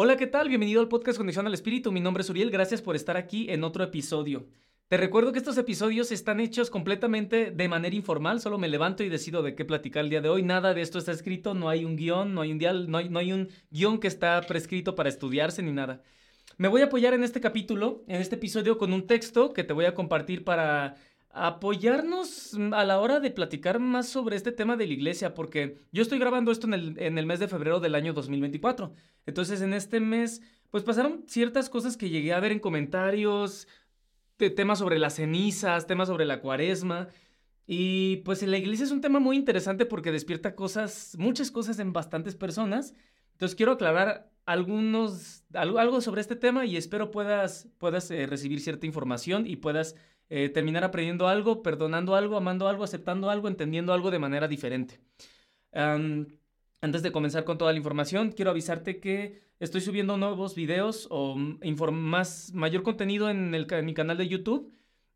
Hola, ¿qué tal? Bienvenido al podcast Conexión al Espíritu. Mi nombre es Uriel. Gracias por estar aquí en otro episodio. Te recuerdo que estos episodios están hechos completamente de manera informal. Solo me levanto y decido de qué platicar el día de hoy. Nada de esto está escrito. No hay un guion, no hay un, dial, no hay, no hay un guion que está prescrito para estudiarse ni nada. Me voy a apoyar en este capítulo, en este episodio, con un texto que te voy a compartir para apoyarnos a la hora de platicar más sobre este tema de la iglesia, porque yo estoy grabando esto en el, en el mes de febrero del año 2024. Entonces, en este mes, pues pasaron ciertas cosas que llegué a ver en comentarios, temas sobre las cenizas, temas sobre la cuaresma. Y pues la iglesia es un tema muy interesante porque despierta cosas, muchas cosas en bastantes personas. Entonces quiero aclarar algunos, algo sobre este tema y espero puedas, puedas eh, recibir cierta información y puedas eh, terminar aprendiendo algo, perdonando algo, amando algo, aceptando algo, entendiendo algo de manera diferente. antes de comenzar con toda la información, quiero avisarte que estoy subiendo nuevos videos o más, mayor contenido en, el, mi canal de YouTube.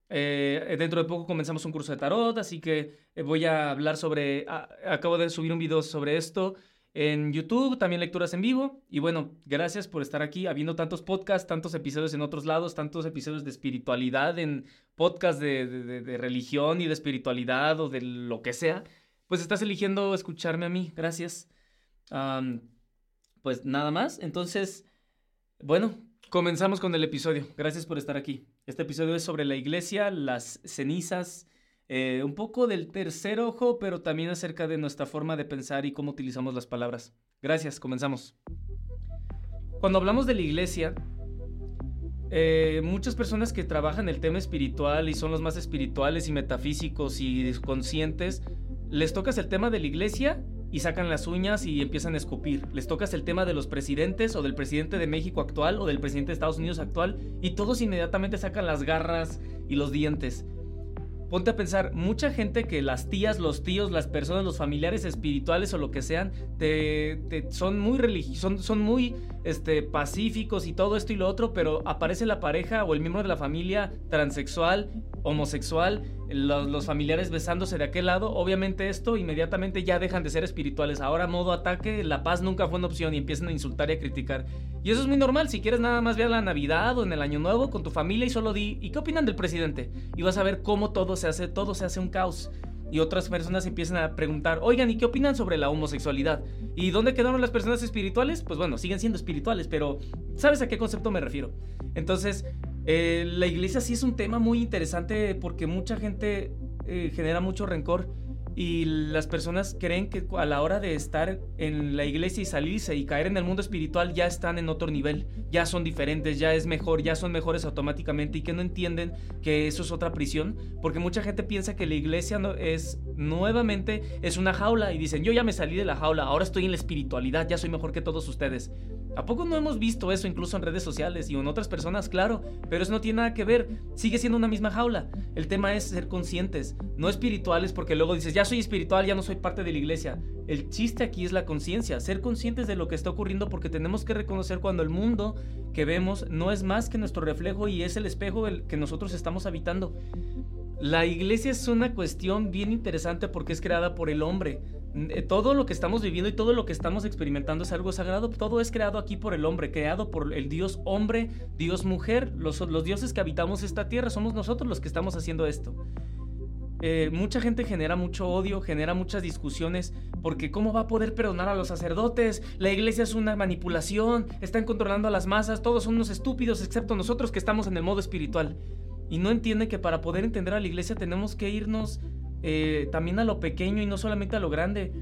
Eh, dentro de poco comenzamos un curso de tarot, así que eh, voy a hablar sobre, acabo de subir un video sobre esto en YouTube, también lecturas en vivo. Y bueno, gracias por estar aquí, habiendo tantos podcasts, tantos episodios en otros lados, tantos episodios de espiritualidad en podcasts de, religión y de espiritualidad o de lo que sea. Pues estás eligiendo escucharme a mí, gracias. pues nada más, entonces, bueno, comenzamos con el episodio. Gracias por estar aquí. Este episodio es sobre la iglesia, las cenizas eh, un poco del tercer ojo, pero también acerca de nuestra forma de pensar y cómo utilizamos las palabras. Gracias, comenzamos. Cuando hablamos de la iglesia, eh, muchas personas que trabajan el tema espiritual y son los más espirituales y metafísicos y conscientes, les tocas el tema de la iglesia y sacan las uñas y empiezan a escupir. Les tocas el tema de los presidentes o del presidente de México actual o del presidente de Estados Unidos actual y todos inmediatamente sacan las garras y los dientes ponte a pensar, mucha gente que las tías, los tíos, las personas, los familiares espirituales o lo que sean, te, son muy religiosos, son, muy este, pacíficos y todo esto y lo otro, pero aparece la pareja o el miembro de la familia transexual, homosexual, los, familiares besándose de aquel lado, obviamente esto inmediatamente ya dejan de ser espirituales. Ahora modo ataque, la paz nunca fue una opción y empiezan a insultar y a criticar. Y eso es muy normal, si quieres nada más ver la Navidad o en el Año Nuevo con tu familia y solo di, ¿y qué opinan del presidente? Y vas a ver cómo todo se hace, todo se hace un caos. Y otras personas empiezan a preguntar, oigan, ¿y qué opinan sobre la homosexualidad? ¿Y dónde quedaron las personas espirituales? Pues bueno, siguen siendo espirituales, pero ¿sabes a qué concepto me refiero? Entonces, eh, la iglesia sí es un tema muy interesante porque mucha gente eh, genera mucho rencor y las personas creen que a la hora de estar en la iglesia y salirse y caer en el mundo espiritual ya están en otro nivel, ya son diferentes, ya es mejor, ya son mejores automáticamente y que no entienden que eso es otra prisión, porque mucha gente piensa que la iglesia no es nuevamente es una jaula y dicen, "Yo ya me salí de la jaula, ahora estoy en la espiritualidad, ya soy mejor que todos ustedes." ¿A poco no hemos visto eso incluso en redes sociales y en otras personas? Claro, pero eso no tiene nada que ver, sigue siendo una misma jaula. El tema es ser conscientes, no espirituales porque luego dices, ya soy espiritual, ya no soy parte de la iglesia. El chiste aquí es la conciencia, ser conscientes de lo que está ocurriendo porque tenemos que reconocer cuando el mundo que vemos no es más que nuestro reflejo y es el espejo el que nosotros estamos habitando. La iglesia es una cuestión bien interesante porque es creada por el hombre. Eh, todo lo que estamos viviendo y todo lo que estamos experimentando es algo sagrado. Todo es creado aquí por el hombre, creado por el Dios hombre, Dios mujer. Los, dioses que habitamos esta tierra somos nosotros los que estamos haciendo esto. Eh, mucha gente genera mucho odio, genera muchas discusiones, porque ¿cómo va a poder perdonar a los sacerdotes? La iglesia es una manipulación, están controlando a las masas, todos son unos estúpidos, excepto nosotros que estamos en el modo espiritual. Y no entiende que para poder entender a la iglesia tenemos que irnos eh, también a lo pequeño y no solamente a lo grande.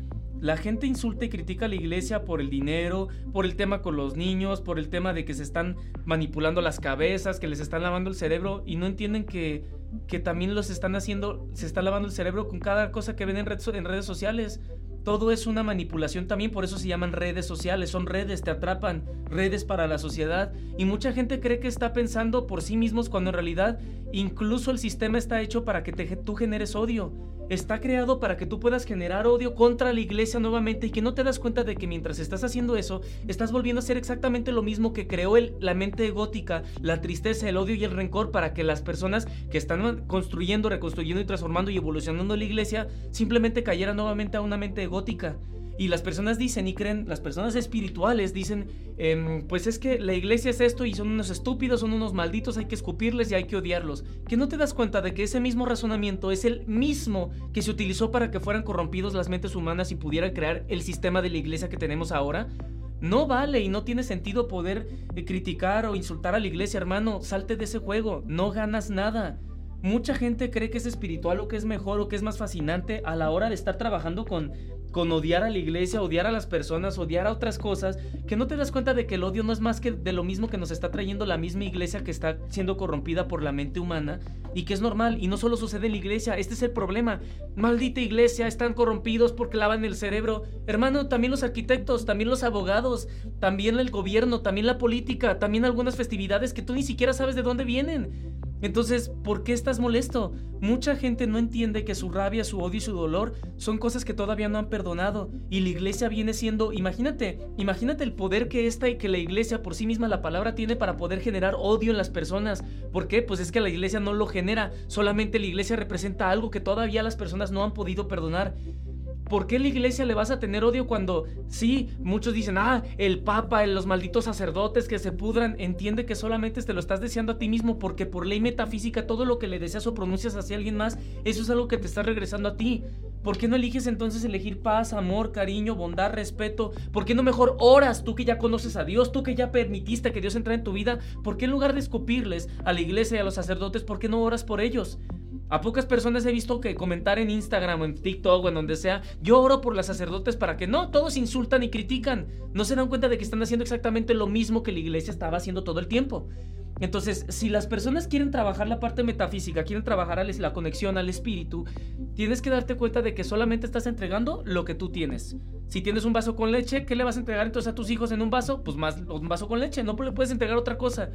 La gente insulta y critica a la iglesia por el dinero, por el tema con los niños, por el tema de que se están manipulando las cabezas, que les están lavando el cerebro y no entienden que, que también los están haciendo, se está lavando el cerebro con cada cosa que ven en, en redes sociales. Todo es una manipulación también, por eso se llaman redes sociales, son redes, te atrapan, redes para la sociedad. Y mucha gente cree que está pensando por sí mismos cuando en realidad incluso el sistema está hecho para que tú generes odio está creado para que tú puedas generar odio contra la iglesia nuevamente y que no te das cuenta de que mientras estás haciendo eso, estás volviendo a hacer exactamente lo mismo que creó el, la mente gótica, la tristeza, el odio y el rencor para que las personas que están construyendo, reconstruyendo y transformando y evolucionando la iglesia simplemente cayeran nuevamente a una mente gótica. Y las personas dicen y creen, las personas espirituales dicen, em, pues es que la iglesia es esto y son unos estúpidos, son unos malditos, hay que escupirles y hay que odiarlos. Que no te das cuenta de que ese mismo razonamiento es el mismo que se utilizó para que fueran corrompidos las mentes humanas y pudieran crear el sistema de la iglesia que tenemos ahora. No vale y no tiene sentido poder eh, criticar o insultar a la iglesia, hermano. Salte de ese juego, no ganas nada. Mucha gente cree que es espiritual o que es mejor o que es más fascinante a la hora de estar trabajando con, con odiar a la iglesia, odiar a las personas, odiar a otras cosas, que no te das cuenta de que el odio no es más que de lo mismo que nos está trayendo la misma iglesia que está siendo corrompida por la mente humana y que es normal y no solo sucede en la iglesia, este es el problema. Maldita iglesia, están corrompidos porque lavan el cerebro. Hermano, también los arquitectos, también los abogados, también el gobierno, también la política, también algunas festividades que tú ni siquiera sabes de dónde vienen. Entonces, ¿por qué estás molesto? Mucha gente no entiende que su rabia, su odio y su dolor son cosas que todavía no han perdonado. Y la iglesia viene siendo, imagínate, imagínate el poder que esta y que la iglesia por sí misma la palabra tiene para poder generar odio en las personas. ¿Por qué? Pues es que la iglesia no lo genera, solamente la iglesia representa algo que todavía las personas no han podido perdonar. ¿Por qué la iglesia le vas a tener odio cuando sí, muchos dicen, ah, el papa, los malditos sacerdotes que se pudran? Entiende que solamente te lo estás deseando a ti mismo porque por ley metafísica todo lo que le deseas o pronuncias hacia alguien más, eso es algo que te está regresando a ti. ¿Por qué no eliges entonces elegir paz, amor, cariño, bondad, respeto? ¿Por qué no mejor oras tú que ya conoces a Dios, tú que ya permitiste que Dios entre en tu vida? ¿Por qué en lugar de escupirles a la iglesia y a los sacerdotes, por qué no oras por ellos? A pocas personas he visto que comentar en Instagram o en TikTok o en donde sea, yo oro por los sacerdotes para que no, todos insultan y critican. No se dan cuenta de que están haciendo exactamente lo mismo que la iglesia estaba haciendo todo el tiempo. Entonces, si las personas quieren trabajar la parte metafísica, quieren trabajar la conexión al espíritu, tienes que darte cuenta de que solamente estás entregando lo que tú tienes. Si tienes un vaso con leche, ¿qué le vas a entregar entonces a tus hijos en un vaso? Pues más un vaso con leche, no le puedes entregar otra cosa.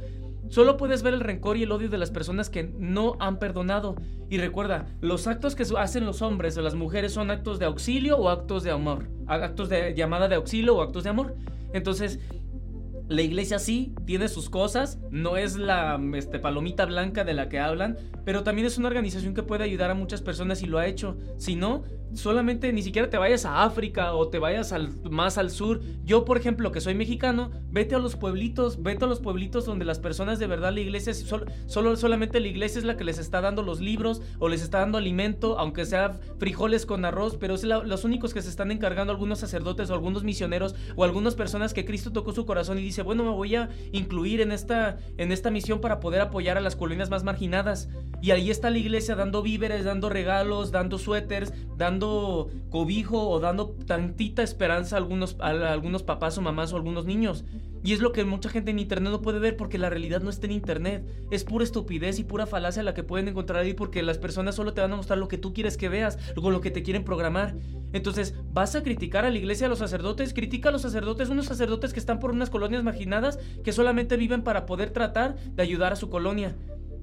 Solo puedes ver el rencor y el odio de las personas que no han perdonado. Y recuerda, los actos que hacen los hombres o las mujeres son actos de auxilio o actos de amor. Actos de llamada de auxilio o actos de amor. Entonces, la iglesia sí tiene sus cosas, no es la este, palomita blanca de la que hablan, pero también es una organización que puede ayudar a muchas personas y lo ha hecho. Si no, solamente ni siquiera te vayas a África o te vayas al, más al sur. Yo, por ejemplo, que soy mexicano, vete a los pueblitos, vete a los pueblitos donde las personas de verdad, la iglesia, solo, solamente la iglesia es la que les está dando los libros o les está dando alimento, aunque sea frijoles con arroz, pero es los únicos que se están encargando algunos sacerdotes o algunos misioneros o algunas personas que Cristo tocó su corazón y dice, bueno, me voy a incluir en esta, en esta misión para poder apoyar a las colonias más marginadas. Y ahí está la iglesia dando víveres, dando regalos, dando suéteres, dando cobijo o dando tantita esperanza a algunos, a algunos papás o mamás o algunos niños. Y es lo que mucha gente en internet no puede ver porque la realidad no está en internet. Es pura estupidez y pura falacia la que pueden encontrar ahí porque las personas solo te van a mostrar lo que tú quieres que veas, con lo que te quieren programar. Entonces, ¿vas a criticar a la iglesia, a los sacerdotes? Critica a los sacerdotes, unos sacerdotes que están por unas colonias marginadas que solamente viven para poder tratar de ayudar a su colonia.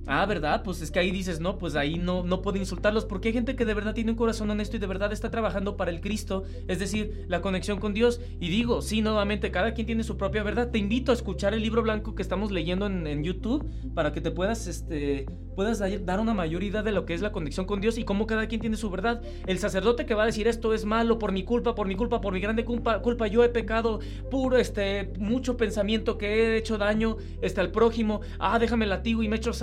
Ah, ¿verdad? Pues es que ahí dices, no, pues ahí no, no puedo insultarlos, porque hay gente que de verdad tiene un corazón honesto y de verdad está trabajando para el Cristo, es decir, la conexión con Dios. Y digo, sí, nuevamente, cada quien tiene su propia verdad. Te invito a escuchar el libro blanco que estamos leyendo en, YouTube para que te puedas, este, puedas dar una mayor idea de lo que es la conexión con Dios y cómo cada quien tiene su verdad. El sacerdote que va a decir esto es malo por mi culpa, por mi culpa, por mi grande culpa, culpa yo he pecado, puro, este, mucho pensamiento que he hecho daño, este, al prójimo, ah, déjame latigo y me echo a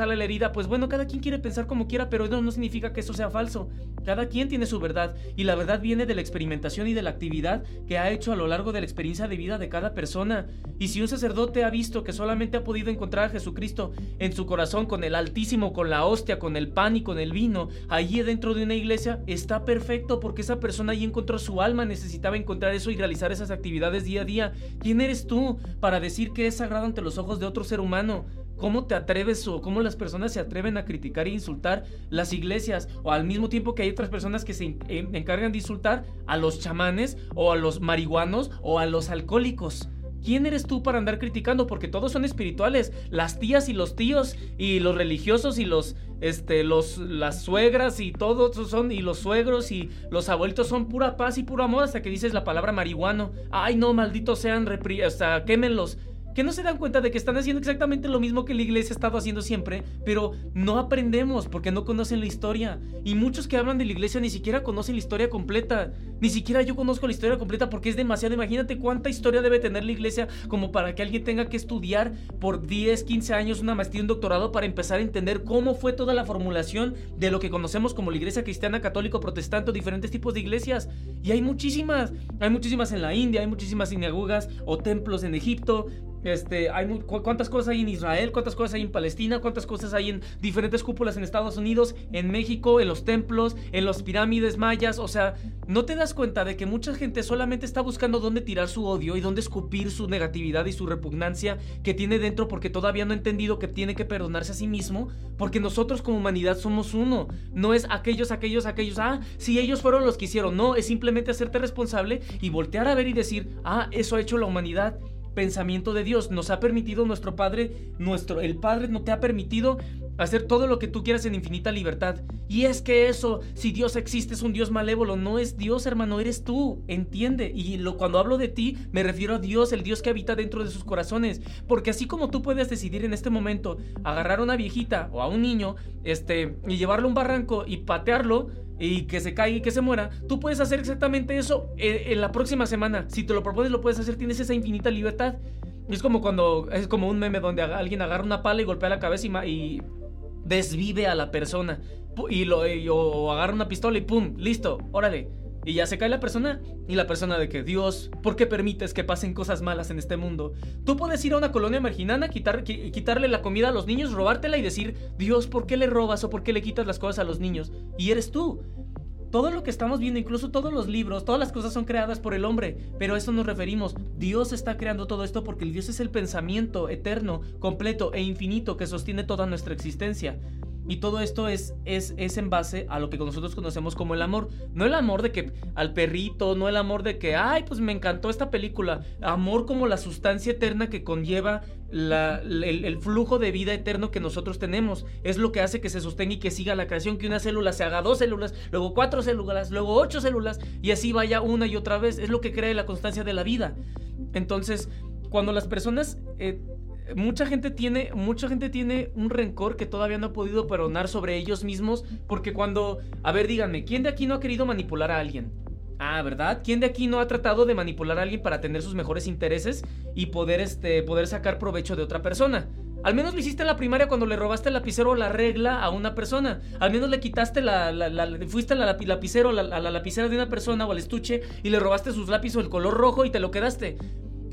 pues bueno, cada quien quiere pensar como quiera, pero no, no significa que eso sea falso. Cada quien tiene su verdad y la verdad viene de la experimentación y de la actividad que ha hecho a lo largo de la experiencia de vida de cada persona. Y si un sacerdote ha visto que solamente ha podido encontrar a Jesucristo en su corazón con el Altísimo, con la hostia, con el pan y con el vino, allí dentro de una iglesia, está perfecto porque esa persona allí encontró su alma, necesitaba encontrar eso y realizar esas actividades día a día. ¿Quién eres tú para decir que es sagrado ante los ojos de otro ser humano? ¿Cómo te atreves o cómo las personas se atreven a criticar e insultar las iglesias? O al mismo tiempo que hay otras personas que se encargan de insultar a los chamanes o a los marihuanos o a los alcohólicos. ¿Quién eres tú para andar criticando? Porque todos son espirituales. Las tías y los tíos y los religiosos y los este los las suegras y todos son y los suegros y los abuelitos son pura paz y puro amor hasta que dices la palabra marihuano. Ay, no, malditos sean, o sea, quémenlos. Que no se dan cuenta de que están haciendo exactamente lo mismo que la iglesia ha estado haciendo siempre, pero no aprendemos porque no conocen la historia. Y muchos que hablan de la iglesia ni siquiera conocen la historia completa. Ni siquiera yo conozco la historia completa porque es demasiado. Imagínate cuánta historia debe tener la iglesia como para que alguien tenga que estudiar por 10, 15 años una maestría, un doctorado para empezar a entender cómo fue toda la formulación de lo que conocemos como la iglesia cristiana, católico, protestante, diferentes tipos de iglesias. Y hay muchísimas. Hay muchísimas en la India, hay muchísimas sinagogas o templos en Egipto, este, hay cuántas cosas hay en Israel, cuántas cosas hay en Palestina, cuántas cosas hay en diferentes cúpulas en Estados Unidos, en México, en los templos, en las pirámides mayas. O sea, no te das cuenta de que mucha gente solamente está buscando dónde tirar su odio y dónde escupir su negatividad y su repugnancia que tiene dentro porque todavía no ha entendido que tiene que perdonarse a sí mismo, porque nosotros como humanidad somos uno. No es aquellos, aquellos, aquellos, ah, si ellos fueron los que hicieron. No, es simplemente hacerte responsable y voltear a ver y decir, ah, eso ha hecho la humanidad pensamiento de Dios. Nos ha permitido nuestro Padre, nuestro, el Padre no te ha permitido hacer todo lo que tú quieras en infinita libertad. Y es que eso, si Dios existe, es un Dios malévolo. No es Dios, hermano, eres tú. Entiende. Y lo, cuando hablo de ti, me refiero a Dios, el Dios que habita dentro de sus corazones. Porque así como tú puedes decidir en este momento agarrar a una viejita o a un niño, este, y llevarlo a un barranco y patearlo, y que se caiga y que se muera, tú puedes hacer exactamente eso en, la próxima semana. Si te lo propones, lo puedes hacer, tienes esa infinita libertad. Es como cuando, es como un meme donde alguien agarra una pala y golpea la cabeza y, desvive a la persona. Y lo, o agarra una pistola y pum, listo, órale. Y ya se cae la persona y la persona de que Dios, ¿por qué permites que pasen cosas malas en este mundo? Tú puedes ir a una colonia marginana, quitar, quitarle la comida a los niños, robártela y decir, Dios, ¿por qué le robas o por qué le quitas las cosas a los niños? Y eres tú. Todo lo que estamos viendo, incluso todos los libros, todas las cosas son creadas por el hombre, pero a eso nos referimos. Dios está creando todo esto porque el Dios es el pensamiento eterno, completo e infinito que sostiene toda nuestra existencia. Y todo esto es, es, es en base a lo que nosotros conocemos como el amor. No el amor de que al perrito, no el amor de que, ay, pues me encantó esta película. Amor como la sustancia eterna que conlleva el, flujo de vida eterno que nosotros tenemos. Es lo que hace que se sostenga y que siga la creación, que una célula se haga dos células, luego cuatro células, luego ocho células, y así vaya una y otra vez. Es lo que crea la constancia de la vida. Entonces, cuando las personas eh, mucha gente tiene, mucha gente tiene un rencor que todavía no ha podido perdonar sobre ellos mismos, porque cuando, a ver, díganme, ¿quién de aquí no ha querido manipular a alguien? Ah, ¿verdad? ¿Quién de aquí no ha tratado de manipular a alguien para tener sus mejores intereses y poder, este, poder sacar provecho de otra persona? Al menos lo hiciste en la primaria cuando le robaste el lapicero o la regla a una persona. Al menos le quitaste la. fuiste a la lapicero, a la lapicera de una persona o al estuche y le robaste sus lápices o el color rojo y te lo quedaste.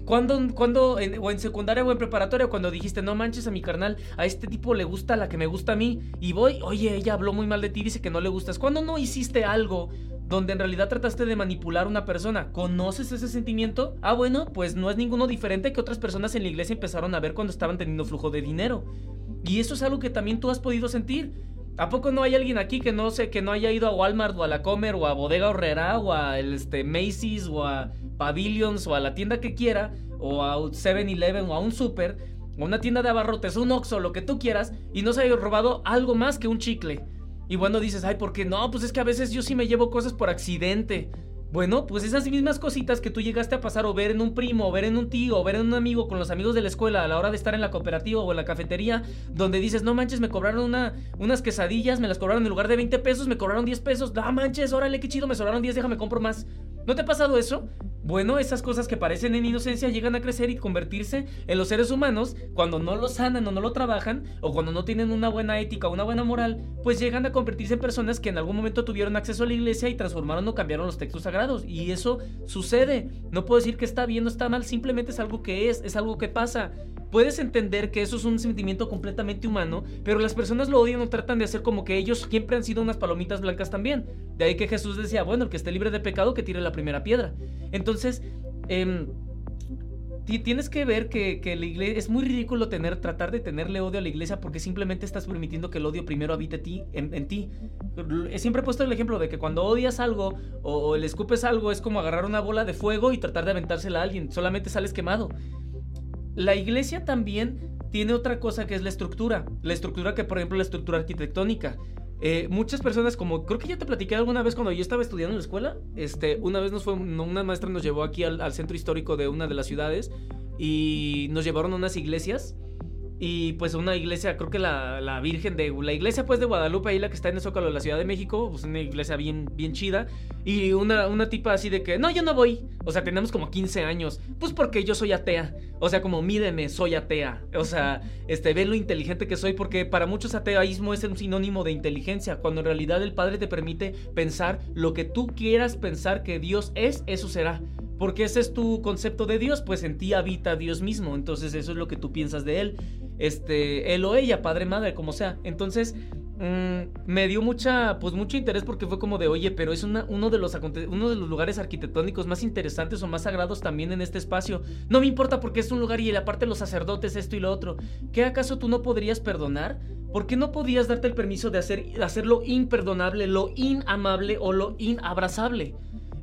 ¿Cuándo, cuando o en secundaria o en preparatoria, cuando dijiste, no manches a mi carnal, a este tipo le gusta la que me gusta a mí, y voy, oye, ella habló muy mal de ti, dice que no le gustas. ¿Cuándo no hiciste algo donde en realidad trataste de manipular a una persona? ¿Conoces ese sentimiento? Ah, bueno, pues no es ninguno diferente que otras personas en la iglesia empezaron a ver cuando estaban teniendo flujo de dinero. Y eso es algo que también tú has podido sentir. ¿A poco no hay alguien aquí que no sé, que no haya ido a Walmart o a la Comer o a Bodega Horrera o a el, este, Macy's o a Pavilions o a la tienda que quiera o a 7-Eleven o a un super o una tienda de abarrotes, un Oxxo, lo que tú quieras y no se haya robado algo más que un chicle? Y bueno, dices, ay, ¿por qué no? Pues es que a veces yo sí me llevo cosas por accidente. Bueno, pues esas mismas cositas que tú llegaste a pasar o ver en un primo, o ver en un tío, o ver en un amigo con los amigos de la escuela a la hora de estar en la cooperativa o en la cafetería, donde dices, no manches, me cobraron una, unas quesadillas, me las cobraron en lugar de 20 pesos, me cobraron 10 pesos, no manches, órale, qué chido, me sobraron 10, déjame compro más. ¿No te ha pasado eso? Bueno, esas cosas que parecen en inocencia llegan a crecer y convertirse en los seres humanos cuando no lo sanan o no lo trabajan o cuando no tienen una buena ética o una buena moral, pues llegan a convertirse en personas que en algún momento tuvieron acceso a la iglesia y transformaron o cambiaron los textos sagrados. Y eso sucede. No puedo decir que está bien o está mal, simplemente es algo que es, es algo que pasa. Puedes entender que eso es un sentimiento completamente humano, pero las personas lo odian o tratan de hacer como que ellos siempre han sido unas palomitas blancas también. De ahí que Jesús decía, bueno, el que esté libre de pecado que tire la primera piedra. Entonces, eh, tienes que ver que, la iglesia es muy ridículo tener, tratar de tenerle odio a la iglesia porque simplemente estás permitiendo que el odio primero habite ti, en, ti. Siempre he puesto el ejemplo de que cuando odias algo o, o, le escupes algo es como agarrar una bola de fuego y tratar de aventársela a alguien, solamente sales quemado. La iglesia también tiene otra cosa que es la estructura. La estructura que, por ejemplo, la estructura arquitectónica. Eh, muchas personas, como creo que ya te platiqué alguna vez cuando yo estaba estudiando en la escuela, este, una vez nos fue, una maestra nos llevó aquí al, centro histórico de una de las ciudades y nos llevaron a unas iglesias y pues una iglesia, creo que la, la, Virgen de la iglesia pues de Guadalupe, ahí la que está en el Zócalo de la Ciudad de México, pues una iglesia bien, bien chida. Y una, una tipa así de que, no, yo no voy. O sea, tenemos como 15 años. Pues porque yo soy atea. O sea, como mídeme, soy atea. O sea, este, ve lo inteligente que soy, porque para muchos ateísmo es un sinónimo de inteligencia, cuando en realidad el Padre te permite pensar lo que tú quieras pensar que Dios es, eso será. Porque ese es tu concepto de Dios, pues en ti habita Dios mismo. Entonces eso es lo que tú piensas de Él. Este, él o ella, padre, madre, como sea. Entonces, mm, me dio mucha, pues mucho interés porque fue como de, oye, pero es uno, de los, uno de los lugares arquitectónicos más interesantes o más sagrados también en este espacio. No me importa porque es un lugar y aparte los sacerdotes, esto y lo otro. ¿Qué acaso tú no podrías perdonar? ¿Por qué no podías darte el permiso de hacer, hacer lo imperdonable, lo inamable o lo inabrazable?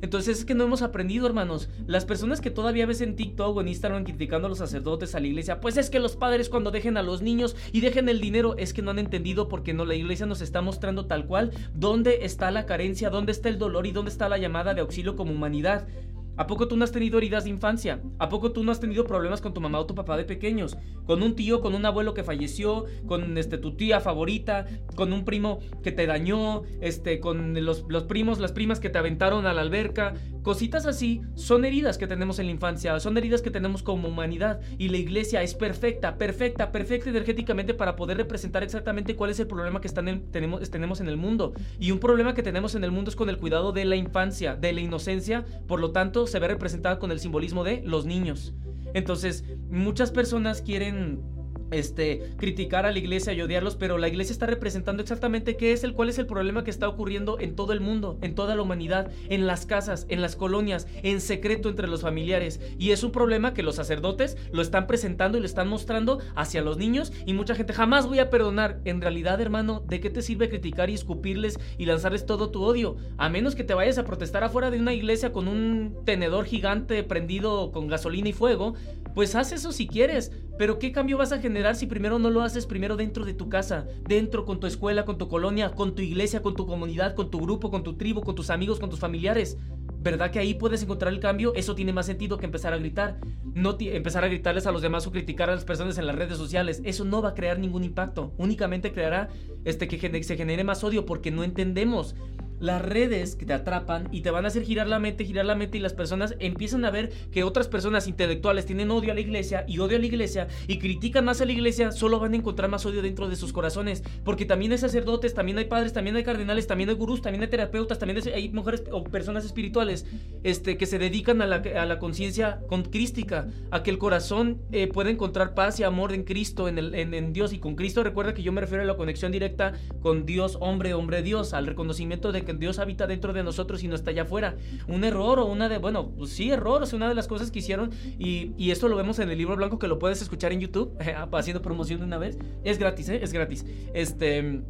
Entonces es que no hemos aprendido, hermanos. Las personas que todavía ves en TikTok o en Instagram criticando a los sacerdotes, a la iglesia, pues es que los padres cuando dejen a los niños y dejen el dinero, es que no han entendido porque no la iglesia nos está mostrando tal cual dónde está la carencia, dónde está el dolor y dónde está la llamada de auxilio como humanidad. ¿A poco tú no has tenido heridas de infancia? ¿A poco tú no has tenido problemas con tu mamá o tu papá de pequeños? Con un tío, con un abuelo que falleció, con este, tu tía favorita, con un primo que te dañó, este, con los, los primos, las primas que te aventaron a la alberca. Cositas así son heridas que tenemos en la infancia, son heridas que tenemos como humanidad. Y la iglesia es perfecta, perfecta, perfecta energéticamente para poder representar exactamente cuál es el problema que tenemos, tenemos en el mundo. Y un problema que tenemos en el mundo es con el cuidado de la infancia, de la inocencia. Por lo tanto, se ve representada con el simbolismo de los niños. Entonces, muchas personas quieren este, criticar a la iglesia y odiarlos, pero la iglesia está representando exactamente qué es el, cuál es el problema que está ocurriendo en todo el mundo, en toda la humanidad, en las casas, en las colonias, en secreto entre los familiares. Y es un problema que los sacerdotes lo están presentando y lo están mostrando hacia los niños y mucha gente jamás voy a perdonar. En realidad, hermano, ¿de qué te sirve criticar y escupirles y lanzarles todo tu odio? A menos que te vayas a protestar afuera de una iglesia con un tenedor gigante prendido con gasolina y fuego, pues haz eso si quieres, pero ¿qué cambio vas a generar si primero no lo haces primero dentro de tu casa, dentro con tu escuela, con tu colonia, con tu iglesia, con tu comunidad, con tu grupo, con tu tribu, con tus amigos, con tus familiares? ¿Verdad que ahí puedes encontrar el cambio? Eso tiene más sentido que empezar a gritar. No empezar a gritarles a los demás o criticar a las personas en las redes sociales. Eso no va a crear ningún impacto. Únicamente creará este, que se genere más odio porque no entendemos las redes que te atrapan y te van a hacer girar la mente, girar la mente y las personas empiezan a ver que otras personas intelectuales tienen odio a la iglesia y odio a la iglesia y critican más a la iglesia, solo van a encontrar más odio dentro de sus corazones, porque también hay sacerdotes, también hay padres, también hay cardenales, también hay gurús, también hay terapeutas, también hay mujeres o personas espirituales este, que se dedican a la, a la conciencia crística, a que el corazón eh, pueda encontrar paz y amor en Cristo, en, el, en, en Dios. Y con Cristo recuerda que yo me refiero a la conexión directa con Dios, hombre, hombre, Dios, al reconocimiento de que Dios habita dentro de nosotros y no está allá afuera. Un error o una de, bueno, pues sí, error, es una de las cosas que hicieron y, y, esto lo vemos en el libro blanco que lo puedes escuchar en YouTube, haciendo promoción de una vez. Es gratis, ¿eh? Es gratis. Este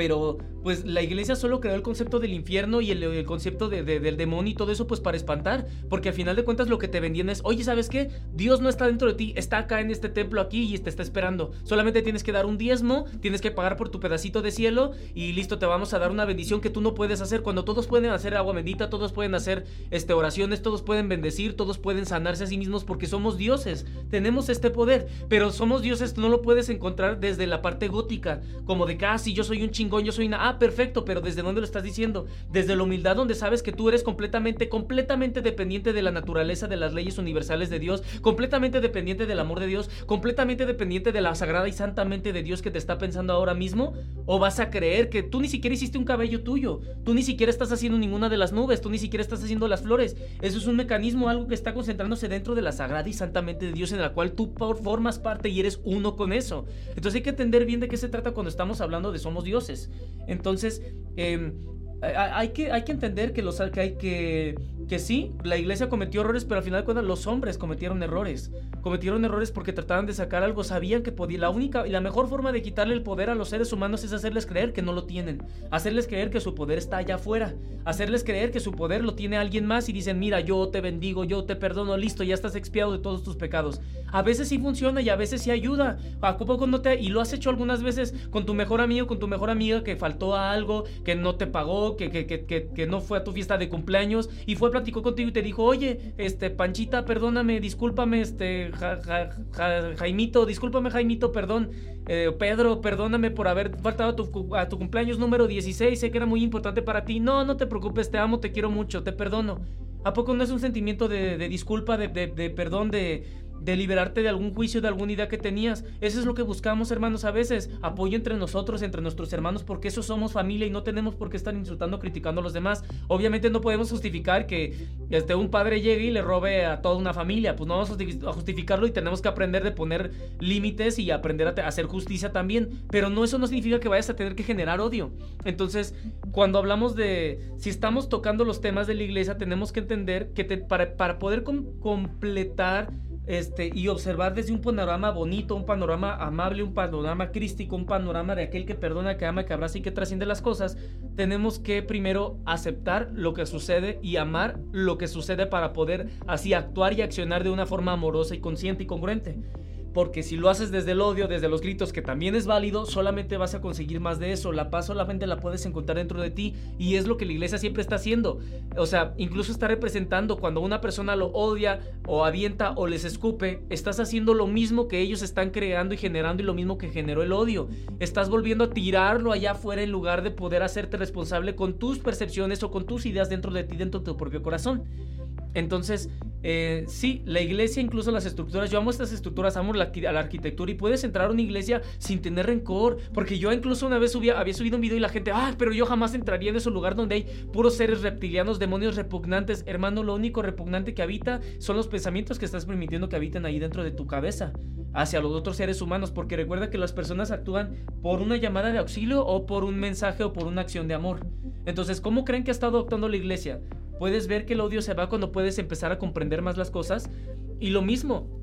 pero pues la iglesia solo creó el concepto del infierno y el, concepto de, del demonio y todo eso pues para espantar, porque al final de cuentas lo que te vendían es, oye, ¿sabes qué? Dios no está dentro de ti, está acá en este templo aquí y te está esperando. Solamente tienes que dar un diezmo, tienes que pagar por tu pedacito de cielo y listo, te vamos a dar una bendición que tú no puedes hacer. Cuando todos pueden hacer agua bendita, todos pueden hacer este, oraciones, todos pueden bendecir, todos pueden sanarse a sí mismos porque somos dioses, tenemos este poder, pero somos dioses, no lo puedes encontrar desde la parte gótica, como de casi ah, yo soy un chingón Ah, perfecto, pero ¿desde dónde lo estás diciendo? Desde la humildad donde sabes que tú eres completamente, completamente dependiente de la naturaleza, de las leyes universales de Dios, completamente dependiente del amor de Dios, completamente dependiente de la sagrada y santamente de Dios que te está pensando ahora mismo. ¿O vas a creer que tú ni siquiera hiciste un cabello tuyo? Tú ni siquiera estás haciendo ninguna de las nubes, tú ni siquiera estás haciendo las flores. Eso es un mecanismo, algo que está concentrándose dentro de la sagrada y santamente de Dios en la cual tú formas parte y eres uno con eso. Entonces hay que entender bien de qué se trata cuando estamos hablando de somos Entonces, em, hay, que, hay que entender que, los, que hay que que sí, la iglesia cometió errores, pero al final de cuentas los hombres cometieron errores. Cometieron errores porque trataban de sacar algo, sabían que podía. La única y la mejor forma de quitarle el poder a los seres humanos es hacerles creer que no lo tienen. Hacerles creer que su poder está allá afuera. Hacerles creer que su poder lo tiene alguien más y dicen, mira, yo te bendigo, yo te perdono, listo, ya estás expiado de todos tus pecados. A veces sí funciona y a veces sí ayuda. ¿A poco no te.? Y lo has hecho algunas veces con tu mejor amigo, con tu mejor amiga que faltó a algo, que no te pagó, que, que, que, que no fue a tu fiesta de cumpleaños y fue platicó contigo y te dijo, oye, este, Panchita, perdóname, discúlpame, este, Jaimito, discúlpame, Jaimito, perdón, eh, Pedro, perdóname por haber faltado a tu, a tu, cumpleaños número 16, sé que era muy importante para ti. No, no te preocupes, te amo, te quiero mucho, te perdono. ¿A poco no es un sentimiento de, de disculpa, de, de perdón, de, de liberarte de algún juicio, de alguna idea que tenías. Eso es lo que buscamos, hermanos, a veces. Apoyo entre nosotros, entre nuestros hermanos, porque eso somos familia y no tenemos por qué estar insultando, criticando a los demás. Obviamente no podemos justificar que este, un padre llegue y le robe a toda una familia. Pues no vamos a justificarlo y tenemos que aprender de poner límites y aprender a hacer justicia también. Pero no, eso no significa que vayas a tener que generar odio. Entonces, cuando hablamos de, si estamos tocando los temas de la iglesia, tenemos que entender que para, para poder completar este, y observar desde un panorama bonito, un panorama amable, un panorama crístico, un panorama de aquel que perdona, que ama, que abraza y que trasciende las cosas, tenemos que primero aceptar lo que sucede y amar lo que sucede para poder así actuar y accionar de una forma amorosa y consciente y congruente. Porque si lo haces desde el odio, desde los gritos, que también es válido, solamente vas a conseguir más de eso. La paz solamente la puedes encontrar dentro de ti y es lo que la iglesia siempre está haciendo. O sea, incluso está representando cuando una persona lo odia o avienta o les escupe, estás haciendo lo mismo que ellos están creando y generando y lo mismo que generó el odio. Estás volviendo a tirarlo allá afuera en lugar de poder hacerte responsable con tus percepciones o con tus ideas dentro de ti, dentro de tu propio corazón. Entonces, eh, sí, la iglesia, incluso las estructuras, yo amo estas estructuras, amo la, a la arquitectura y puedes entrar a una iglesia sin tener rencor, porque yo incluso una vez había subido un video y la gente, ah, pero yo jamás entraría en ese lugar donde hay puros seres reptilianos, demonios repugnantes, hermano, lo único repugnante que habita son los pensamientos que estás permitiendo que habiten ahí dentro de tu cabeza, hacia los otros seres humanos, porque recuerda que las personas actúan por una llamada de auxilio o por un mensaje o por una acción de amor. Entonces, ¿cómo creen que ha estado actuando la iglesia? Puedes ver que el odio se va cuando puedes empezar a comprender más las cosas. Y lo mismo,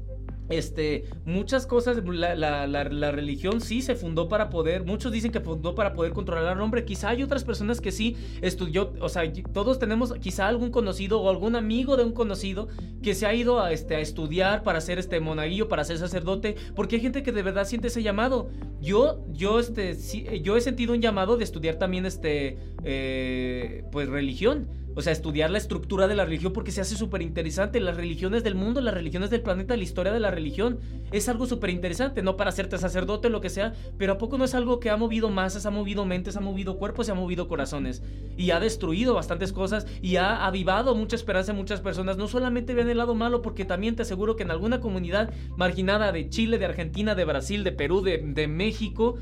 este, muchas cosas, la, religión sí se fundó para poder, muchos dicen que fundó para poder controlar al hombre, quizá hay otras personas que sí estudió, o sea, todos tenemos quizá algún conocido o algún amigo de un conocido que se ha ido a, este, a estudiar para ser este monaguillo, para ser sacerdote, porque hay gente que de verdad siente ese llamado. Yo, yo, este, yo he sentido un llamado de estudiar también, este, eh, pues religión o sea, estudiar la estructura de la religión porque se hace súper interesante. Las religiones del mundo, las religiones del planeta, la historia de la religión. Es algo súper interesante, no para hacerte sacerdote lo que sea, pero ¿a poco no es algo que ha movido masas, ha movido mentes, ha movido cuerpos y ha movido corazones? Y ha destruido bastantes cosas y ha avivado mucha esperanza en muchas personas. No solamente vean el lado malo, porque también te aseguro que en alguna comunidad marginada de Chile, de Argentina, de Brasil, de Perú, de, de México,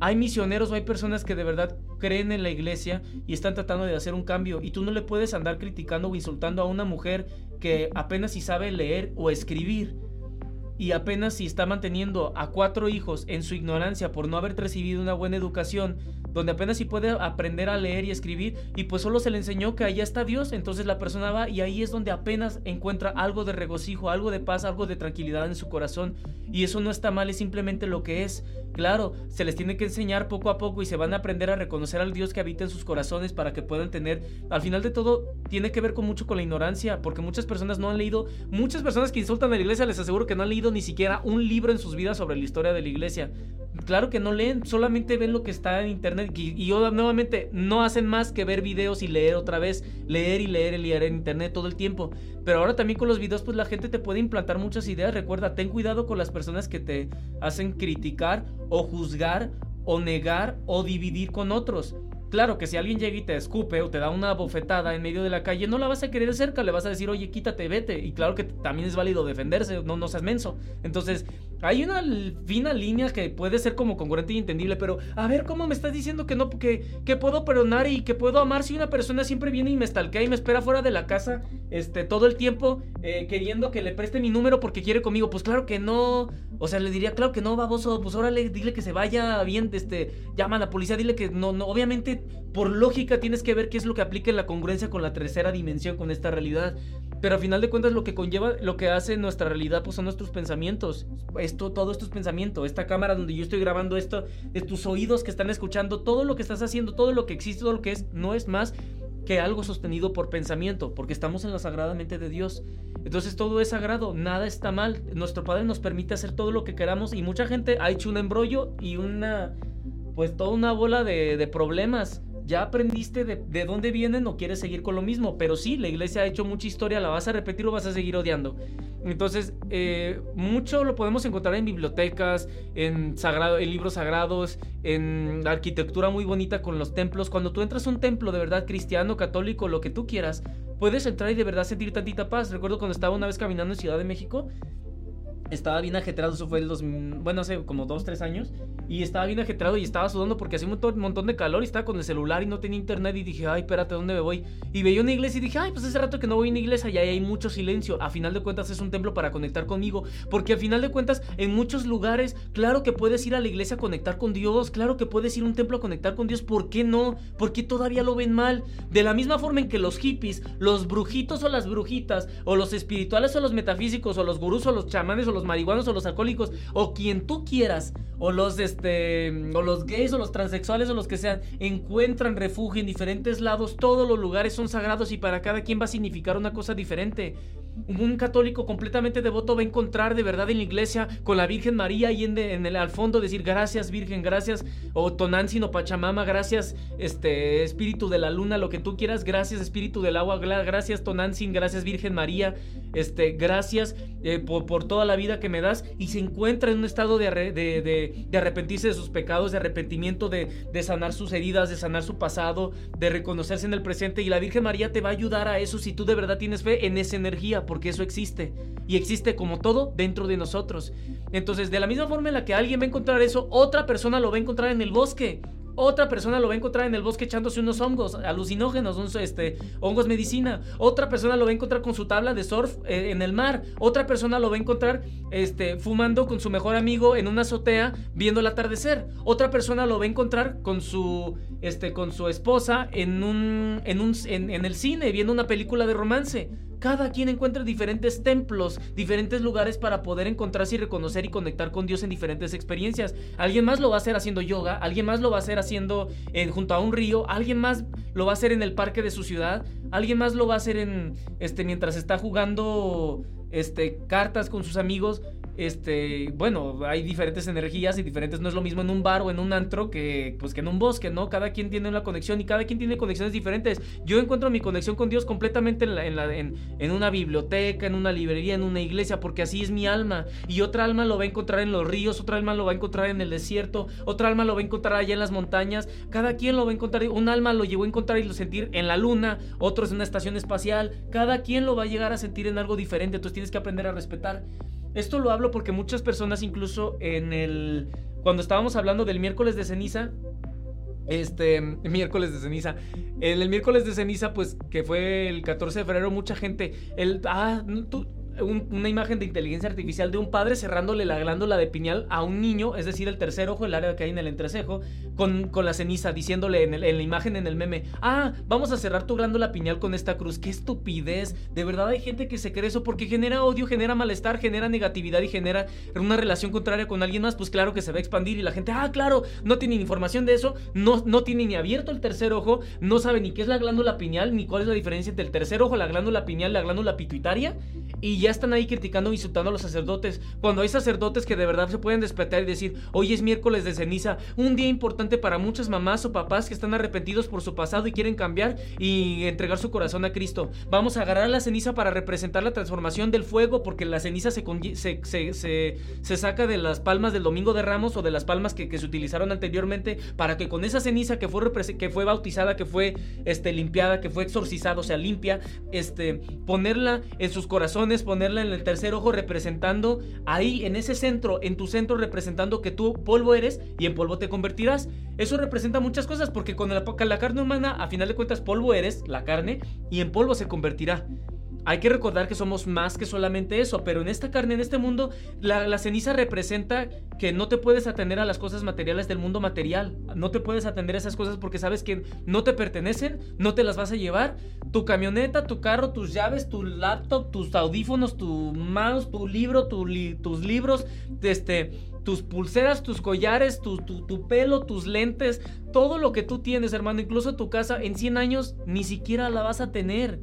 hay misioneros o hay personas que de verdad creen en la iglesia y están tratando de hacer un cambio. Y tú no le puedes andar criticando o insultando a una mujer que apenas si sabe leer o escribir y apenas si está manteniendo a cuatro hijos en su ignorancia por no haber recibido una buena educación, donde apenas si puede aprender a leer y escribir y pues solo se le enseñó que allá está Dios, entonces la persona va y ahí es donde apenas encuentra algo de regocijo, algo de paz, algo de tranquilidad en su corazón y eso no está mal, es simplemente lo que es. Claro, se les tiene que enseñar poco a poco y se van a aprender a reconocer al Dios que habita en sus corazones para que puedan tener, al final de todo, tiene que ver con mucho con la ignorancia, porque muchas personas no han leído, muchas personas que insultan a la iglesia les aseguro que no han leído ni siquiera un libro en sus vidas sobre la historia de la iglesia. Claro que no leen, solamente ven lo que está en internet y, y nuevamente no hacen más que ver videos y leer otra vez, leer y leer y leer en internet todo el tiempo. Pero ahora también con los videos pues la gente te puede implantar muchas ideas. Recuerda, ten cuidado con las personas que te hacen criticar o juzgar o negar o dividir con otros. Claro que si alguien llega y te escupe o te da una bofetada en medio de la calle, no la vas a querer cerca, le vas a decir, oye, quítate, vete. Y claro que también es válido defenderse, no, no seas menso. Entonces, hay una fina línea que puede ser como congruente y entendible, pero a ver, ¿cómo me estás diciendo que no, que, que puedo perdonar y que puedo amar si una persona siempre viene y me stalkea y me espera fuera de la casa este, todo el tiempo eh, queriendo que le preste mi número porque quiere conmigo? Pues claro que no. O sea, le diría, claro que no, baboso, pues órale, dile que se vaya bien, este, llama a la policía, dile que no, no, obviamente, por lógica tienes que ver qué es lo que aplica la congruencia con la tercera dimensión, con esta realidad. Pero al final de cuentas lo que conlleva, lo que hace nuestra realidad, pues son nuestros pensamientos. Esto, todo esto es pensamiento. Esta cámara donde yo estoy grabando esto, de tus oídos que están escuchando, todo lo que estás haciendo, todo lo que existe, todo lo que es, no es más que algo sostenido por pensamiento, porque estamos en la sagrada mente de Dios. Entonces todo es sagrado, nada está mal. Nuestro Padre nos permite hacer todo lo que queramos y mucha gente ha hecho un embrollo y una, pues toda una bola de, de problemas ya aprendiste de, de, dónde vienen o quieres seguir con lo mismo. Pero sí, la iglesia ha hecho mucha historia, la vas a repetir o vas a seguir odiando. Entonces, eh, mucho lo podemos encontrar en bibliotecas, en, sagrado, en libros sagrados, en arquitectura muy bonita con los templos. Cuando tú entras a un templo de verdad cristiano, católico, lo que tú quieras, puedes entrar y de verdad sentir tantita paz. Recuerdo cuando estaba una vez caminando en Ciudad de México estaba bien ajetrado, eso fue el dos, bueno, hace como dos, tres años, y estaba bien ajetrado y estaba sudando porque hacía un montón, de calor y estaba con el celular y no tenía internet y dije, ay, espérate, ¿dónde me voy? Y veía una iglesia y dije, ay, pues hace rato que no voy a una iglesia y ahí hay mucho silencio. A final de cuentas es un templo para conectar conmigo, porque al final de cuentas en muchos lugares, claro que puedes ir a la iglesia a conectar con Dios, claro que puedes ir a un templo a conectar con Dios, ¿por qué no? ¿Por qué todavía lo ven mal? De la misma forma en que los hippies, los brujitos o las brujitas, o los espirituales o los metafísicos, o los gurús o los chamanes o los marihuanos o los alcohólicos, o quien tú quieras, o los este o los gays o los transexuales o los que sean, encuentran refugio en diferentes lados, todos los lugares son sagrados y para cada quien va a significar una cosa diferente. Un católico completamente devoto va a encontrar de verdad en la iglesia con la Virgen María y en, el al fondo decir gracias Virgen, gracias o Tonantzin o Pachamama, gracias este Espíritu de la Luna, lo que tú quieras, gracias Espíritu del Agua, gracias Tonantzin, gracias Virgen María, este gracias eh, por, toda la vida que me das y se encuentra en un estado de, de, arrepentirse de sus pecados, de arrepentimiento, de, de sanar sus heridas, de sanar su pasado, de reconocerse en el presente. Y la Virgen María te va a ayudar a eso si tú de verdad tienes fe en esa energía porque eso existe. Y existe como todo dentro de nosotros. Entonces, de la misma forma en la que alguien va a encontrar eso, otra persona lo va a encontrar en el bosque. Otra persona lo va a encontrar en el bosque echándose unos hongos alucinógenos, unos, este, hongos medicina. Otra persona lo va a encontrar con su tabla de surf eh, en el mar. Otra persona lo va a encontrar este, fumando con su mejor amigo en una azotea viendo el atardecer. Otra persona lo va a encontrar con su, este, con su esposa en, un, en, un, en el cine viendo una película de romance. Cada quien encuentra diferentes templos, diferentes lugares para poder encontrarse y reconocer y conectar con Dios en diferentes experiencias. Alguien más lo va a hacer haciendo yoga, alguien más lo va a hacer haciendo en, eh, junto a un río, alguien más lo va a hacer en el parque de su ciudad, alguien más lo va a hacer en este mientras está jugando este cartas con sus amigos este, bueno, hay diferentes energías y diferentes, no es lo mismo en un bar o en un antro que, pues, que en un bosque, ¿no? Cada quien tiene una conexión y cada quien tiene conexiones diferentes. Yo encuentro mi conexión con Dios completamente en, la, en, la, en, en una biblioteca, en una librería, en una iglesia, porque así es mi alma. Y otra alma lo va a encontrar en los ríos, otra alma lo va a encontrar en el desierto, otra alma lo va a encontrar allá en las montañas. Cada quien lo va a encontrar, un alma lo llegó a encontrar y lo sentir en la luna, otros en una estación espacial. Cada quien lo va a llegar a sentir en algo diferente, entonces tienes que aprender a respetar. Esto lo hablo porque muchas personas, incluso en el. Cuando estábamos hablando del miércoles de ceniza. Este, miércoles de ceniza. En el miércoles de ceniza, pues, que fue el 14 de febrero, mucha gente. El, ah, tú, una imagen de inteligencia artificial de un padre cerrándole la glándula de pineal a un niño, es decir, el tercer ojo, el área que hay en el entrecejo, con, con la ceniza, diciéndole en, la imagen, en el meme, ah, vamos a cerrar tu glándula pineal con esta cruz. ¡Qué estupidez! De verdad hay gente que se cree eso porque genera odio, genera malestar, genera negatividad y genera una relación contraria con alguien más. Pues claro que se va a expandir y la gente, ah, claro, no tiene información de eso, no, no tiene ni abierto el tercer ojo, no sabe ni qué es la glándula pineal, ni cuál es la diferencia entre el tercer ojo, la glándula pineal, la glándula pituitaria. Y ya están ahí criticando, insultando a los sacerdotes. Cuando hay sacerdotes que de verdad se pueden despertar y decir, hoy es miércoles de ceniza, un día importante para muchas mamás o papás que están arrepentidos por su pasado y quieren cambiar y entregar su corazón a Cristo. Vamos a agarrar la ceniza para representar la transformación del fuego, porque la ceniza se, saca de las palmas del domingo de Ramos o de las palmas que, se utilizaron anteriormente, para que con esa ceniza que fue, que fue bautizada, que fue este, limpiada, que fue exorcizada, o sea, limpia, este, ponerla en sus corazones, ponerla en el tercer ojo representando ahí en ese centro, en tu centro representando que tú polvo eres y en polvo te convertirás. Eso representa muchas cosas porque con la, la carne humana a final de cuentas polvo eres, la carne, y en polvo se convertirá. Hay que recordar que somos más que solamente eso, pero en esta carne, en este mundo, la, ceniza representa que no te puedes atender a las cosas materiales del mundo material. No te puedes atender a esas cosas porque sabes que no te pertenecen, no te las vas a llevar. Tu camioneta, tu carro, tus llaves, tu laptop, tus audífonos, tu mouse, tu libro, tus libros, este, tus pulseras, tus collares, tu, tu, pelo, tus lentes, todo lo que tú tienes, hermano, incluso tu casa, en 100 años ni siquiera la vas a tener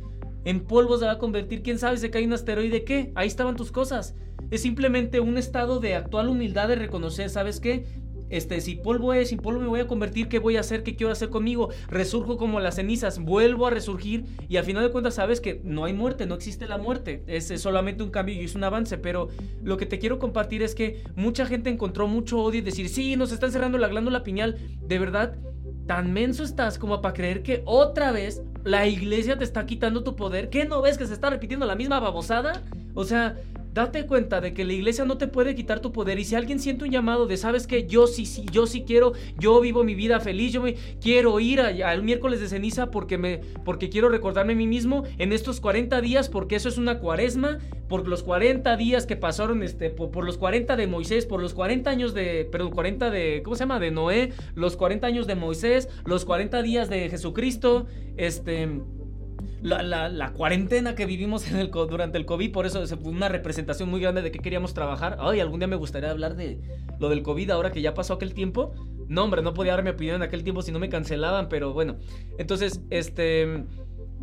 en polvo se va a convertir, quién sabe, se cae un asteroide, ¿qué? Ahí estaban tus cosas. Es simplemente un estado de actual humildad de reconocer, ¿sabes qué? Este, si polvo es, sin polvo me voy a convertir, ¿qué voy a hacer? ¿Qué quiero hacer conmigo? Resurjo como las cenizas, vuelvo a resurgir y al final de cuentas sabes que no hay muerte, no existe la muerte, es, solamente un cambio y es un avance, pero lo que te quiero compartir es que mucha gente encontró mucho odio y decir, sí, nos están cerrando la glándula pineal, de verdad, tan menso estás como para creer que otra vez la iglesia te está quitando tu poder, ¿qué no ves que se está repitiendo la misma babosada? O sea, Date cuenta de que la iglesia no te puede quitar tu poder y si alguien siente un llamado de, sabes que yo sí, sí, yo sí quiero, yo vivo mi vida feliz, yo me quiero ir al miércoles de ceniza porque me, porque quiero recordarme a mí mismo en estos 40 días porque eso es una cuaresma, por los 40 días que pasaron, este, por, los 40 de Moisés, por los 40 años de, perdón, 40 de, ¿cómo se llama? De Noé, los 40 años de Moisés, los 40 días de Jesucristo, este la, cuarentena que vivimos en el, durante el COVID, por eso fue una representación muy grande de que queríamos trabajar. Ay, algún día me gustaría hablar de lo del COVID ahora que ya pasó aquel tiempo. No, hombre, no podía dar mi opinión en aquel tiempo si no me cancelaban, pero bueno. Entonces, este...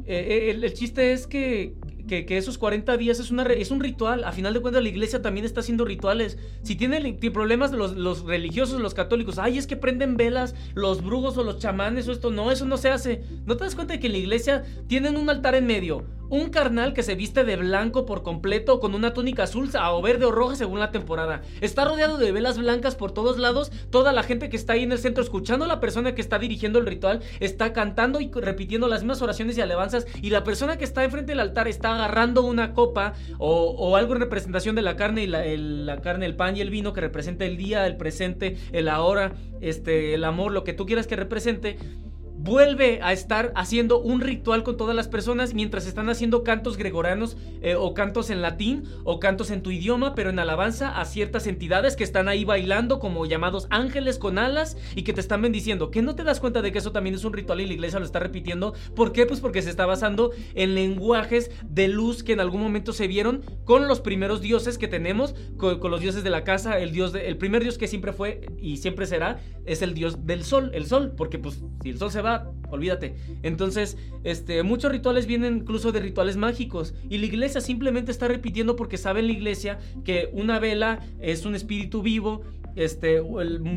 Eh, el, chiste es que, que, esos 40 días es, una, es un ritual. A final de cuentas, la iglesia también está haciendo rituales. Si tienen problemas los, los religiosos, los católicos, ay, es que prenden velas los brujos o los chamanes o esto. No, eso no se hace. ¿No te das cuenta de que en la iglesia tienen un altar en medio? Un carnal que se viste de blanco por completo con una túnica azul o verde o roja según la temporada. Está rodeado de velas blancas por todos lados. Toda la gente que está ahí en el centro escuchando a la persona que está dirigiendo el ritual está cantando y repitiendo las mismas oraciones y alabanzas. Y la persona que está enfrente del altar está agarrando una copa o, algo en representación de la carne y la, la carne, el pan y el vino que representa el día, el presente, el ahora, este, el amor, lo que tú quieras que represente vuelve a estar haciendo un ritual con todas las personas mientras están haciendo cantos gregorianos eh, o cantos en latín o cantos en tu idioma, pero en alabanza a ciertas entidades que están ahí bailando como llamados ángeles con alas y que te están bendiciendo. ¿Que no te das cuenta de que eso también es un ritual y la iglesia lo está repitiendo? ¿Por qué? Pues porque se está basando en lenguajes de luz que en algún momento se vieron con los primeros dioses que tenemos, con, los dioses de la casa, el dios el primer dios que siempre fue y siempre será es el dios del sol, el sol, porque pues si el sol se va olvídate. Entonces, este, muchos rituales vienen incluso de rituales mágicos y la iglesia simplemente está repitiendo porque sabe en la iglesia que una vela es un espíritu vivo este,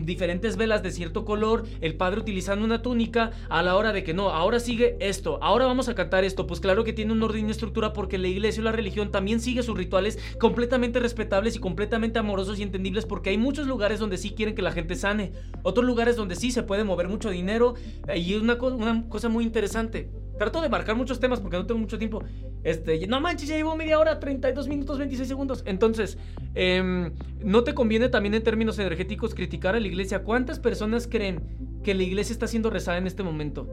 diferentes velas de cierto color, el padre utilizando una túnica a la hora de que no, ahora sigue esto, ahora vamos a cantar esto, pues claro que tiene un orden y estructura porque la iglesia o la religión también sigue sus rituales completamente respetables y completamente amorosos y entendibles porque hay muchos lugares donde sí quieren que la gente sane, otros lugares donde sí se puede mover mucho dinero y una, una cosa muy interesante. Trato de marcar muchos temas porque no tengo mucho tiempo. Este, no manches, ya llevo media hora, 32 minutos, 26 segundos. Entonces, em, ¿no te conviene también en términos energéticos criticar a la iglesia? ¿Cuántas personas creen que la iglesia está siendo rezada en este momento?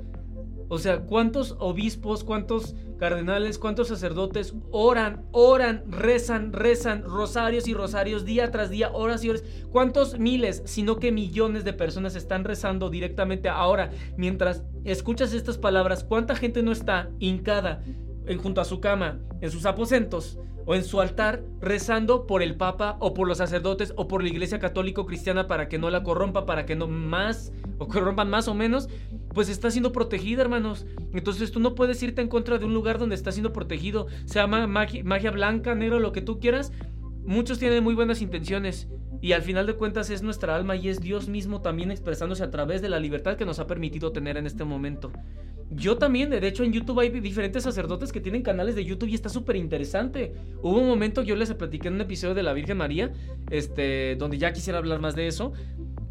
O sea, ¿cuántos obispos, cuántos cardenales, cuántos sacerdotes oran, oran, rezan, rezan, rosarios y rosarios día tras día, horas y horas? ¿Cuántos miles, sino que millones de personas están rezando directamente ahora mientras escuchas estas palabras? ¿Cuánta gente no está hincada en, junto a su cama, en sus aposentos, o en su altar rezando por el Papa o por los sacerdotes o por la Iglesia Católico Cristiana para que no la corrompa, para que no más o corrompan más o menos, pues está siendo protegida, hermanos. Entonces tú no puedes irte en contra de un lugar donde está siendo protegido, sea magia, magia blanca, negro, lo que tú quieras. Muchos tienen muy buenas intenciones y al final de cuentas es nuestra alma y es Dios mismo también expresándose a través de la libertad que nos ha permitido tener en este momento. Yo también, de hecho en YouTube hay diferentes sacerdotes que tienen canales de YouTube y está súper interesante. Hubo un momento, yo les platiqué en un episodio de la Virgen María, este, donde ya quisiera hablar más de eso,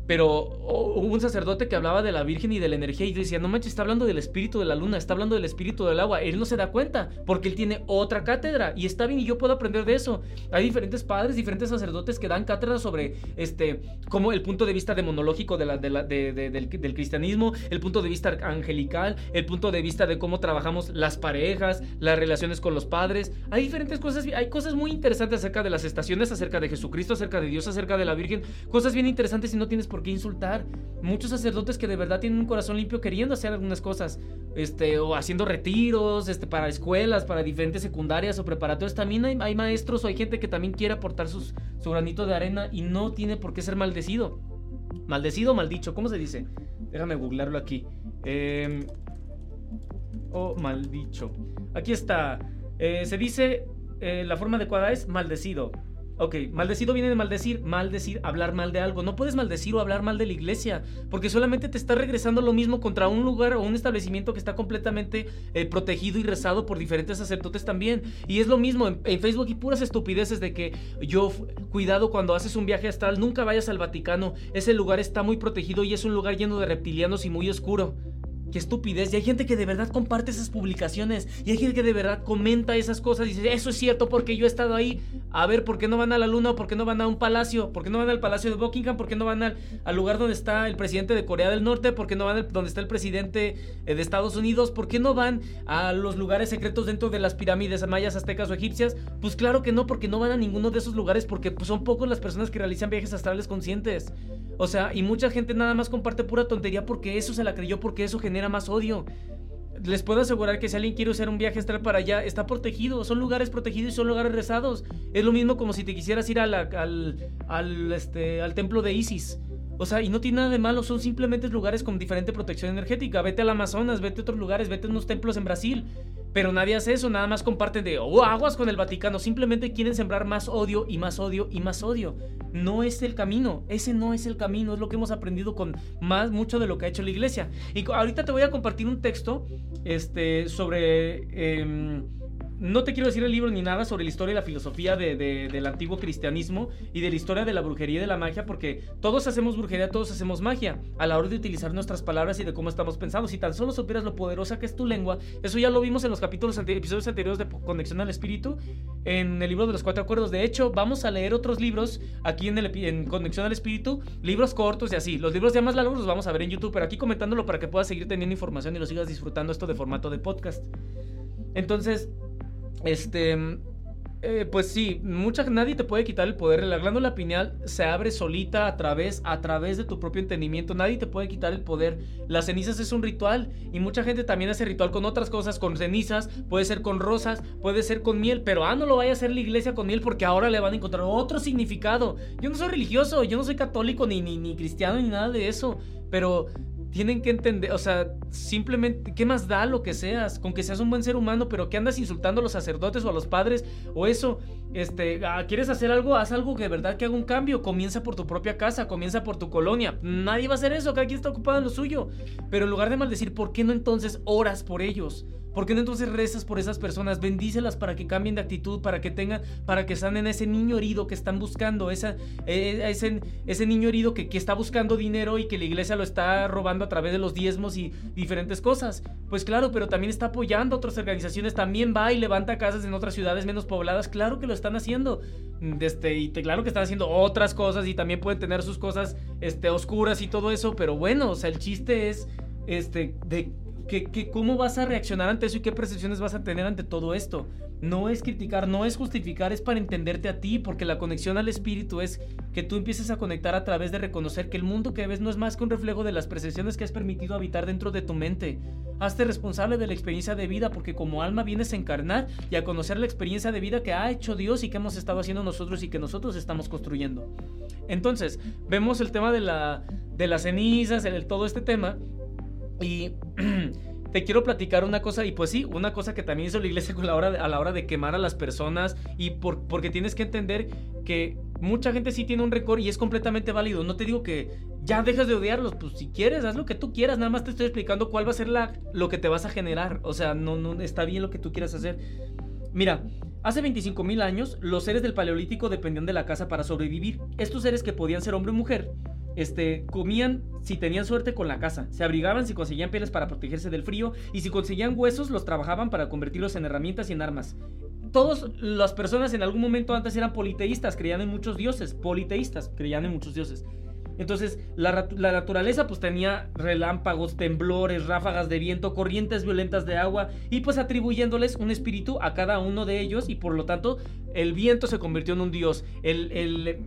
pero hubo un sacerdote que hablaba de la Virgen y de la energía y decía, no manches, está hablando del espíritu de la luna, está hablando del espíritu del agua. Él no se da cuenta porque él tiene otra cátedra y está bien y yo puedo aprender de eso. Hay diferentes padres, diferentes sacerdotes que dan cátedra sobre este, como el punto de vista demonológico de la, del, cristianismo, el punto de vista angelical, el punto de vista de cómo trabajamos las parejas, las relaciones con los padres. Hay diferentes cosas, hay cosas muy interesantes acerca de las estaciones, acerca de Jesucristo, acerca de Dios, acerca de la Virgen, cosas bien interesantes y no tienes por qué insultar. Muchos sacerdotes que de verdad tienen un corazón limpio queriendo hacer algunas cosas, este, o haciendo retiros, este, para escuelas, para diferentes secundarias o preparatorias. También hay, maestros o hay gente que también quiere aportar sus, su granito de arena y no tiene por qué ser maldecido. Maldecido o maldicho, ¿cómo se dice? Déjame googlearlo aquí. Eh, o maldicho. Aquí está. Eh, se dice, eh, la forma adecuada es maldecido. Ok, maldecido viene de maldecir, maldecir, hablar mal de algo. No puedes maldecir o hablar mal de la iglesia, porque solamente te está regresando lo mismo contra un lugar o un establecimiento que está completamente eh, protegido y rezado por diferentes sacerdotes también. Y es lo mismo en, en, Facebook y puras estupideces de que yo, cuidado cuando haces un viaje astral, nunca vayas al Vaticano. Ese lugar está muy protegido y es un lugar lleno de reptilianos y muy oscuro qué estupidez. Y hay gente que de verdad comparte esas publicaciones. Y hay gente que de verdad comenta esas cosas. Y dice, eso es cierto porque yo he estado ahí. A ver, ¿por qué no van a la luna? ¿O por qué no van a un palacio? ¿Por qué no van al palacio de Buckingham? ¿Por qué no van al, al lugar donde está el presidente de Corea del Norte? ¿Por qué no van al, donde está el presidente eh, de Estados Unidos? ¿Por qué no van a los lugares secretos dentro de las pirámides mayas, aztecas o egipcias? Pues claro que no, porque no van a ninguno de esos lugares. Porque pues, son pocos las personas que realizan viajes astrales conscientes. O sea, y mucha gente nada más comparte pura tontería porque eso se la creyó, porque eso genera más odio les puedo asegurar que si alguien quiere hacer un viaje astral para allá, está protegido. Son lugares protegidos y son lugares rezados. Es lo mismo como si te quisieras ir al, al, este, al templo de Isis. O sea, y no tiene nada de malo, son simplemente lugares con diferente protección energética. Vete al Amazonas, vete a otros lugares, vete a unos templos en Brasil. Pero nadie hace eso, nada más comparten de, oh, aguas con el Vaticano. Simplemente quieren sembrar más odio y más odio y más odio. No es el camino, ese no es el camino, es lo que hemos aprendido con más, mucho de lo que ha hecho la iglesia. Y ahorita te voy a compartir un texto este, sobre... Em, no te quiero decir el libro ni nada sobre la historia y la filosofía del antiguo cristianismo y de la historia de la brujería y de la magia, porque todos hacemos brujería, todos hacemos magia a la hora de utilizar nuestras palabras y de cómo estamos pensando. Si tan solo supieras lo poderosa que es tu lengua, eso ya lo vimos en los capítulos episodios anteriores de Conexión al Espíritu, en el libro de los cuatro acuerdos. De hecho, vamos a leer otros libros aquí en, el, en Conexión al Espíritu, libros cortos y así. Los libros ya más largos los vamos a ver en YouTube, pero aquí comentándolo para que puedas seguir teniendo información y lo sigas disfrutando esto de formato de podcast. Entonces, este, eh, pues sí, mucha, nadie te puede quitar el poder. La glándula pineal se abre solita a través, a través de tu propio entendimiento. Nadie te puede quitar el poder. Las cenizas es un ritual y mucha gente también hace ritual con otras cosas, con cenizas, puede ser con rosas, puede ser con miel, pero ah, no lo vaya a hacer la iglesia con miel porque ahora le van a encontrar otro significado. Yo no soy religioso, yo no soy católico ni, ni, ni cristiano ni nada de eso, pero tienen que entender, o sea, simplemente, ¿qué más da lo que seas? Con que seas un buen ser humano, pero que andas insultando a los sacerdotes o a los padres o eso, este, ah, ¿quieres hacer algo? Haz algo que de verdad que haga un cambio, comienza por tu propia casa, comienza por tu colonia. Nadie va a hacer eso, cada quien está ocupado en lo suyo. Pero en lugar de maldecir, ¿por qué no entonces oras por ellos? ¿Por qué no entonces rezas por esas personas? Bendícelas para que cambien de actitud, para que tengan, para que sanen ese niño herido que están buscando, esa, eh, ese, ese niño herido que, que, está buscando dinero y que la iglesia lo está robando a través de los diezmos y diferentes cosas. Pues claro, pero también está apoyando a otras organizaciones, también va y levanta casas en otras ciudades menos pobladas, claro que lo están haciendo. Este, y claro que están haciendo otras cosas y también pueden tener sus cosas este, oscuras y todo eso, pero bueno, o sea, el chiste es este, de que, cómo vas a reaccionar ante eso y qué percepciones vas a tener ante todo esto. No es criticar, no es justificar, es para entenderte a ti, porque la conexión al espíritu es que tú empieces a conectar a través de reconocer que el mundo que ves no es más que un reflejo de las percepciones que has permitido habitar dentro de tu mente. Hazte responsable de la experiencia de vida, porque como alma vienes a encarnar y a conocer la experiencia de vida que ha hecho Dios y que hemos estado haciendo nosotros y que nosotros estamos construyendo. Entonces, vemos el tema de, la, de las cenizas, el, todo este tema, y te quiero platicar una cosa, y pues sí, una cosa que también hizo la iglesia con la hora a la hora de quemar a las personas, y por, porque tienes que entender que mucha gente sí tiene un récord y es completamente válido. No te digo que ya dejes de odiarlos, pues si quieres, haz lo que tú quieras, nada más te estoy explicando cuál va a ser la, lo que te vas a generar. O sea, no, no está bien lo que tú quieras hacer. Mira, Hace 25.000 años, los seres del Paleolítico dependían de la caza para sobrevivir. Estos seres que podían ser hombre o mujer este, comían si tenían suerte con la caza, se abrigaban si conseguían pieles para protegerse del frío y si conseguían huesos los trabajaban para convertirlos en herramientas y en armas. Todas las personas en algún momento antes eran politeístas, creían en muchos dioses, politeístas, creían en muchos dioses. Entonces, la, naturaleza pues tenía relámpagos, temblores, ráfagas de viento, corrientes violentas de agua y pues atribuyéndoles un espíritu a cada uno de ellos y por lo tanto el viento se convirtió en un dios, el,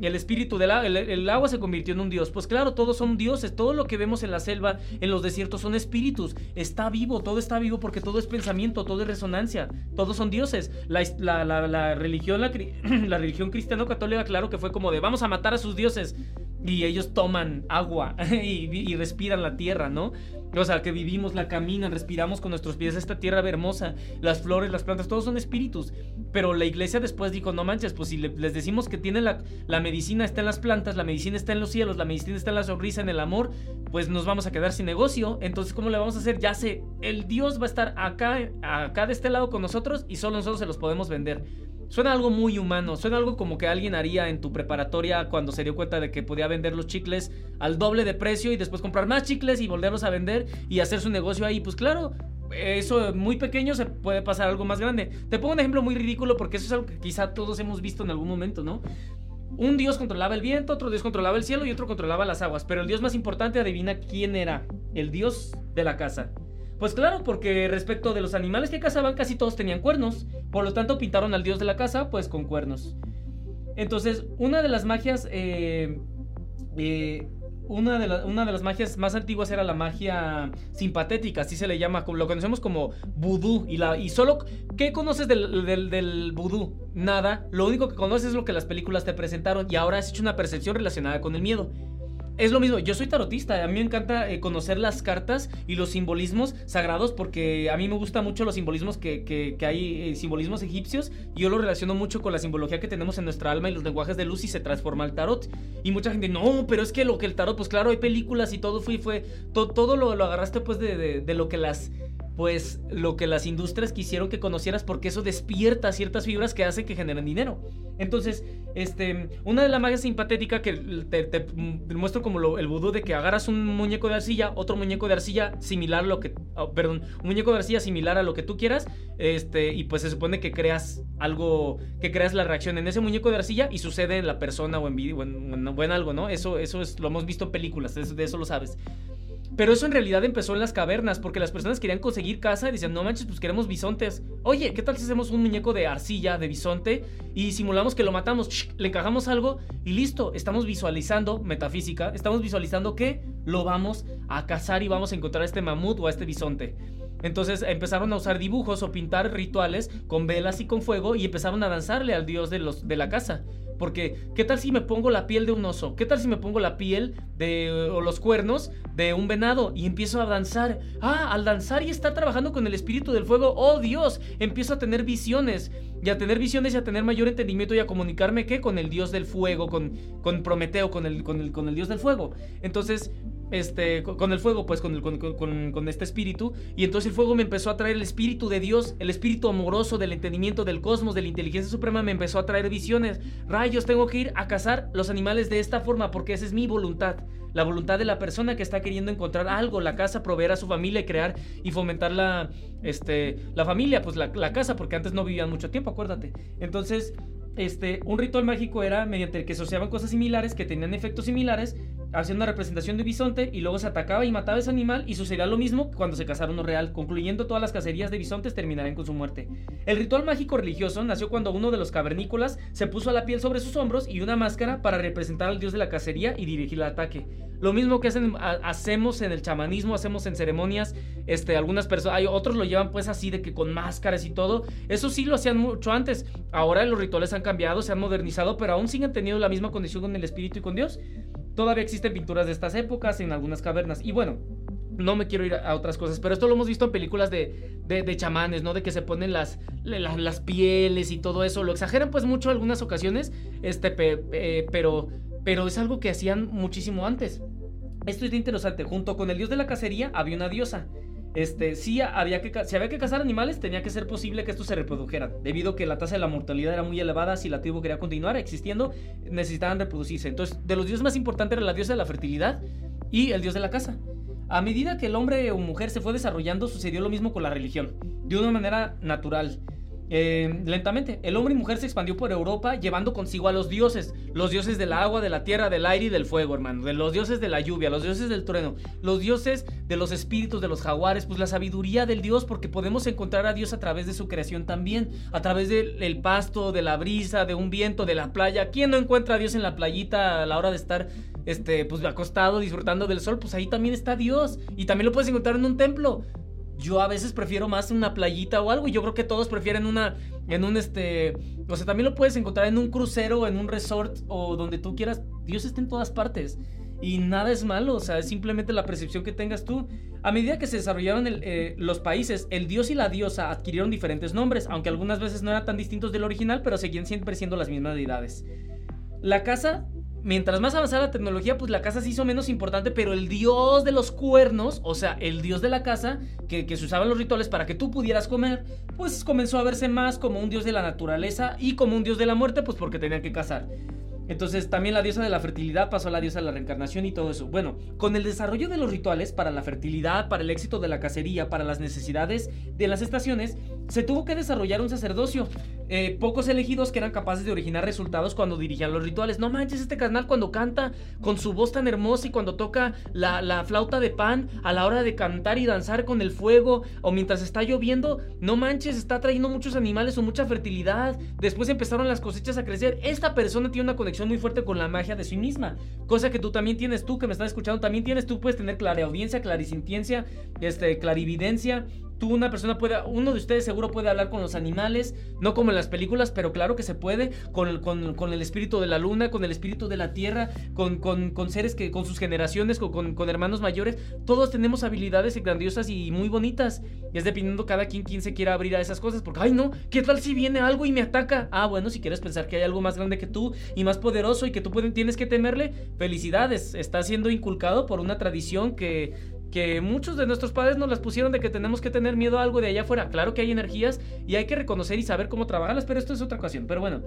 espíritu del el, el, agua se convirtió en un dios. Pues claro, todos son dioses, todo lo que vemos en la selva, en los desiertos son espíritus, está vivo, todo está vivo porque todo es pensamiento, todo es resonancia, todos son dioses. La, religión, la, religión cristiano-católica, claro que fue como de vamos a matar a sus dioses. Y ellos toman agua y, respiran la tierra, ¿no? O sea, que vivimos, la caminan, respiramos con nuestros pies esta tierra hermosa, las flores, las plantas, todos son espíritus. Pero la iglesia después dijo, no manches, pues si les decimos que tiene la, la medicina está en las plantas, la medicina está en los cielos, la medicina está en la sonrisa, en el amor, pues nos vamos a quedar sin negocio. Entonces, ¿cómo le vamos a hacer? Ya sé, el Dios va a estar acá, acá de este lado con nosotros y solo nosotros se los podemos vender. Suena algo muy humano, suena algo como que alguien haría en tu preparatoria cuando se dio cuenta de que podía vender los chicles al doble de precio y después comprar más chicles y volverlos a vender y hacer su negocio ahí. Pues claro, eso muy pequeño se puede pasar algo más grande. Te pongo un ejemplo muy ridículo porque eso es algo que quizá todos hemos visto en algún momento, ¿no? Un dios controlaba el viento, otro dios controlaba el cielo y otro controlaba las aguas, pero el dios más importante adivina quién era, el dios de la casa. Pues claro, porque respecto de los animales que cazaban, casi todos tenían cuernos. Por lo tanto, pintaron al dios de la casa, pues con cuernos. Entonces, una de las magias. Eh, eh, una, de las magias más antiguas era la magia simpatética, así se le llama, lo conocemos como vudú. Y, la, solo, ¿qué conoces del, del, del vudú? Nada, lo único que conoces es lo que las películas te presentaron y ahora has hecho una percepción relacionada con el miedo. Es lo mismo, yo soy tarotista, a mí me encanta eh, conocer las cartas y los simbolismos sagrados porque a mí me gustan mucho los simbolismos que, hay, eh, simbolismos egipcios, y yo lo relaciono mucho con la simbología que tenemos en nuestra alma y los lenguajes de luz y se transforma el tarot. Y mucha gente, no, pero es que lo que el tarot, pues claro, hay películas y todo fue, fue todo lo, lo agarraste pues de, de lo que las pues lo que las industrias quisieron que conocieras porque eso despierta ciertas fibras que hacen que generen dinero. Entonces, este, una de las magias simpatética que te, muestro como el vudú de que agarras un muñeco de arcilla, otro muñeco de arcilla similar a lo que, oh, perdón, muñeco de arcilla similar a lo que tú quieras, este, y pues se supone que creas algo, que creas la reacción en ese muñeco de arcilla y sucede en la persona o en, video, algo, ¿no? Eso, eso es, lo hemos visto en películas, de eso lo sabes. Pero eso en realidad empezó en las cavernas, porque las personas querían conseguir casa y decían, no manches, pues queremos bisontes. Oye, ¿qué tal si hacemos un muñeco de arcilla, de bisonte, y simulamos que lo matamos, le encajamos algo y listo, estamos visualizando, metafísica, estamos visualizando que lo vamos a cazar y vamos a encontrar a este mamut o a este bisonte. Entonces empezaron a usar dibujos o pintar rituales con velas y con fuego y empezaron a danzarle al dios de, los, de la casa. Porque, ¿qué tal si me pongo la piel de un oso? ¿Qué tal si me pongo la piel de, o los cuernos de un venado y empiezo a danzar? Ah, al danzar y estar trabajando con el espíritu del fuego, oh Dios, empiezo a tener visiones. Y a tener visiones y a tener mayor entendimiento y a comunicarme, ¿qué? Con el dios del fuego, con, con Prometeo, con el, con, el, con el dios del fuego. Entonces, este, con el fuego, pues con, el, con, este espíritu. Y entonces el fuego me empezó a traer el espíritu de Dios, el espíritu amoroso del entendimiento del cosmos, de la inteligencia suprema, me empezó a traer visiones. Rayos, tengo que ir a cazar los animales de esta forma porque esa es mi voluntad. La voluntad de la persona que está queriendo encontrar algo, la casa, proveer a su familia y crear y fomentar la, este, la familia, pues la, la casa, porque antes no vivían mucho tiempo, acuérdate. Entonces, este, un ritual mágico era mediante el que asociaban cosas similares que tenían efectos similares, hacían una representación de bisonte y luego se atacaba y mataba ese animal y sucedía lo mismo cuando se cazara uno real, concluyendo todas las cacerías de bisontes terminarían con su muerte. El ritual mágico religioso nació cuando uno de los cavernícolas se puso a la piel sobre sus hombros y una máscara para representar al dios de la cacería y dirigir el ataque. Lo mismo que hacemos en el chamanismo, hacemos en ceremonias, este, algunas personas, hay otros lo llevan pues así de que con máscaras y todo. Eso sí lo hacían mucho antes. Ahora los rituales han cambiado, se han modernizado, pero aún siguen teniendo la misma condición con el espíritu y con Dios. Todavía existen pinturas de estas épocas en algunas cavernas. Y bueno, no me quiero ir a, otras cosas, pero esto lo hemos visto en películas de, de, chamanes, ¿no? De que se ponen las, las, pieles y todo eso. Lo exageran pues mucho algunas ocasiones, este, pero, pero es algo que hacían muchísimo antes. Esto es interesante. Junto con el dios de la cacería había una diosa este, había que, si había que cazar animales, tenía que ser posible que estos se reprodujeran. Debido a que la tasa de la mortalidad era muy elevada, si la tribu quería continuar existiendo, necesitaban reproducirse. Entonces, de los dioses más importantes era la diosa de la fertilidad y el dios de la casa. A medida que el hombre o mujer se fue desarrollando, sucedió lo mismo con la religión, de una manera natural. Eh, lentamente, el hombre y mujer se expandió por Europa llevando consigo a los dioses, los dioses del agua, de la tierra, del aire y del fuego, hermano, de los dioses de la lluvia, los dioses del trueno, los dioses de los espíritus, de los jaguares, pues la sabiduría del Dios, porque podemos encontrar a Dios a través de su creación también, a través del pasto, de la brisa, de un viento, de la playa. ¿Quién no encuentra a Dios en la playita a la hora de estar este, pues acostado disfrutando del sol? Pues ahí también está Dios y también lo puedes encontrar en un templo. Yo a veces prefiero más una playita o algo y yo creo que todos prefieren una en un este, o sea, también lo puedes encontrar en un crucero, en un resort o donde tú quieras. Dios está en todas partes. Y nada es malo, o sea, es simplemente la percepción que tengas tú. A medida que se desarrollaron eh, los países, el dios y la diosa adquirieron diferentes nombres, aunque algunas veces no eran tan distintos del original, pero seguían siempre siendo las mismas deidades. La casa mientras más avanzaba la tecnología, pues la casa se hizo menos importante, pero el dios de los cuernos, o sea, el dios de la casa, que, que se usaban los rituales para que tú pudieras comer, pues comenzó a verse más como un dios de la naturaleza y como un dios de la muerte, pues porque tenían que cazar. Entonces también la diosa de la fertilidad pasó a la diosa de la reencarnación y todo eso. Bueno, con el desarrollo de los rituales para la fertilidad, para el éxito de la cacería, para las necesidades de las estaciones, se tuvo que desarrollar un sacerdocio. Eh, pocos elegidos que eran capaces de originar resultados cuando dirigían los rituales. No manches, este canal cuando canta con su voz tan hermosa y cuando toca la, la, flauta de pan a la hora de cantar y danzar con el fuego o mientras está lloviendo, no manches, está trayendo muchos animales o mucha fertilidad. Después empezaron las cosechas a crecer. Esta persona tiene una conexión muy fuerte con la magia de sí misma, cosa que tú también tienes, tú que me estás escuchando, también tienes, tú puedes tener clareaudiencia, clarisintiencia, este, clarividencia, Tú, una persona puede, uno de ustedes seguro puede hablar con los animales, no como en las películas, pero claro que se puede, con el, con, el espíritu de la luna, con el espíritu de la tierra, con, con seres que, con sus generaciones, con, hermanos mayores. Todos tenemos habilidades grandiosas y muy bonitas. Y es dependiendo cada quien quien se quiera abrir a esas cosas, porque, ay no, ¿qué tal si viene algo y me ataca? Ah, bueno, si quieres pensar que hay algo más grande que tú y más poderoso y que tú tienes que temerle, felicidades, está siendo inculcado por una tradición que que muchos de nuestros padres nos las pusieron de que tenemos que tener miedo a algo de allá afuera. Claro que hay energías y hay que reconocer y saber cómo trabajarlas, pero esto es otra ocasión. Pero bueno,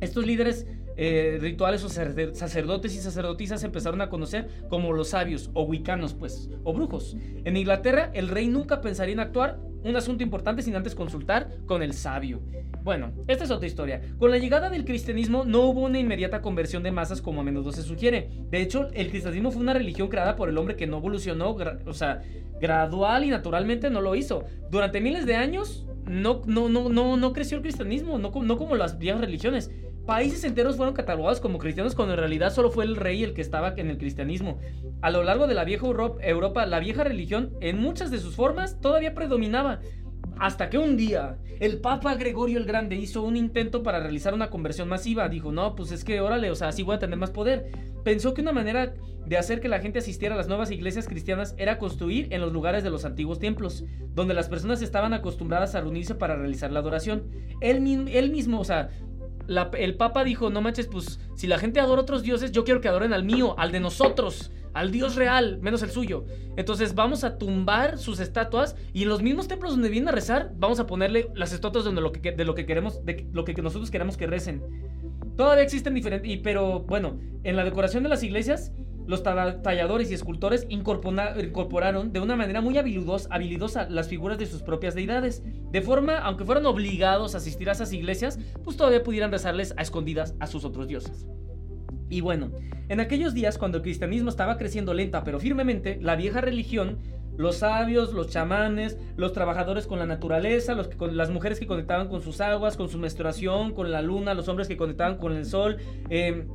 estos líderes eh, rituales o sacerdotes y sacerdotisas empezaron a conocer como los sabios o wicanos, pues, o brujos. En Inglaterra, el rey nunca pensaría en actuar un asunto importante sin antes consultar con el sabio. Bueno, esta es otra historia. Con la llegada del cristianismo no hubo una inmediata conversión de masas como a menudo se sugiere. De hecho, el cristianismo fue una religión creada por el hombre que no evolucionó, o sea, gradual y naturalmente no lo hizo. Durante miles de años no, no, no, no, no creció el cristianismo, no, no como las viejas religiones. Países enteros fueron catalogados como cristianos cuando en realidad solo fue el rey el que estaba en el cristianismo. A lo largo de la vieja Europa, la vieja religión, en muchas de sus formas, todavía predominaba. Hasta que un día el Papa Gregorio el Grande hizo un intento para realizar una conversión masiva. Dijo, no, pues es que órale, o sea, así voy a tener más poder. Pensó que una manera de hacer que la gente asistiera a las nuevas iglesias cristianas era construir en los lugares de los antiguos templos, donde las personas estaban acostumbradas a reunirse para realizar la adoración. Él, mismo, o sea, el Papa dijo, no manches, pues si la gente adora a otros dioses, yo quiero que adoren al mío, al de nosotros, al Dios real, menos el suyo. Entonces vamos a tumbar sus estatuas y en los mismos templos donde vienen a rezar, vamos a ponerle las estatuas donde lo que, de lo que queremos, de lo que nosotros queremos que recen. Todavía existen diferentes, pero bueno, en la decoración de las iglesias los talladores y escultores incorporaron de una manera muy habilidosa las figuras de sus propias deidades, de forma, aunque fueran obligados a asistir a esas iglesias, pues todavía pudieran rezarles a escondidas a sus otros dioses. Y bueno, en aquellos días cuando el cristianismo estaba creciendo lenta pero firmemente, la vieja religión, los sabios, los chamanes, los trabajadores con la naturaleza, los con, las mujeres que conectaban con sus aguas, con su menstruación, con la luna, los hombres que conectaban con el sol, eh,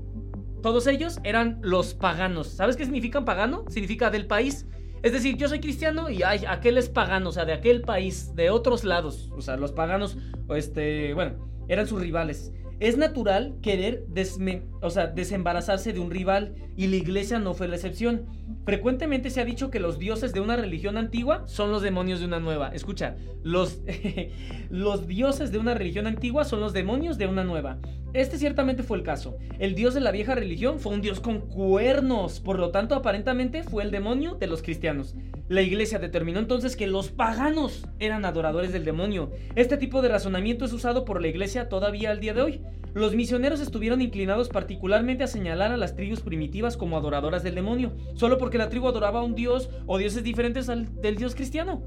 todos ellos eran los paganos. ¿Sabes qué significa pagano? Significa del país. Es decir, yo soy cristiano y ay, aquel es pagano, o sea, de aquel país, de otros lados. O sea, los paganos, este, bueno, eran sus rivales. Es natural querer desembarazarse de un rival y la iglesia no fue la excepción. Frecuentemente se ha dicho que los dioses de una religión antigua son los demonios de una nueva. Escucha, los dioses de una religión antigua son los demonios de una nueva. Este ciertamente fue el caso. El dios de la vieja religión fue un dios con cuernos, por lo tanto aparentemente fue el demonio de los cristianos. La iglesia determinó entonces que los paganos eran adoradores del demonio. Este tipo de razonamiento es usado por la iglesia todavía al día de hoy. Los misioneros estuvieron inclinados particularmente a señalar a las tribus primitivas como adoradoras del demonio, solo porque la tribu adoraba a un dios o dioses diferentes al del dios cristiano.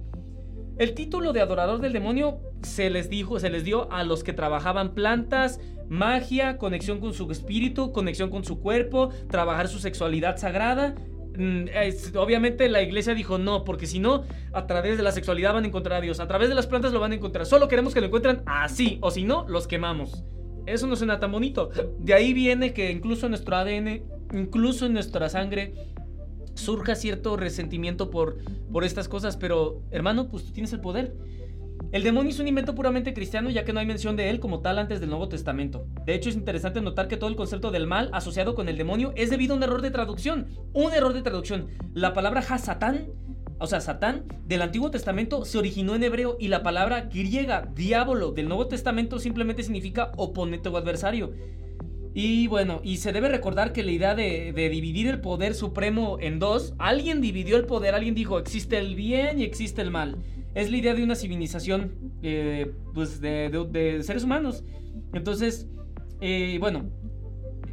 El título de adorador del demonio se les dijo, se les dio a los que trabajaban plantas, magia, conexión con su espíritu, conexión con su cuerpo, trabajar su sexualidad sagrada. Mm, obviamente la iglesia dijo no, porque si no, a través de la sexualidad van a encontrar a Dios, a través de las plantas lo van a encontrar. Solo queremos que lo encuentren así, o si no, los quemamos. Eso no suena tan bonito. De ahí viene que incluso en nuestro ADN, incluso en nuestra sangre, surja cierto resentimiento por, por estas cosas, pero hermano, pues tú tienes el poder. El demonio es un invento puramente cristiano ya que no hay mención de él como tal antes del Nuevo Testamento. De hecho es interesante notar que todo el concepto del mal asociado con el demonio es debido a un error de traducción. Un error de traducción. La palabra Hasatán, o sea, Satán, del Antiguo Testamento se originó en hebreo y la palabra griega diablo del Nuevo Testamento simplemente significa oponente o adversario. Y bueno, y se debe recordar que la idea de, dividir el poder supremo en dos, alguien dividió el poder, alguien dijo existe el bien y existe el mal. Es la idea de una civilización eh, pues de, seres humanos. Entonces, eh, bueno,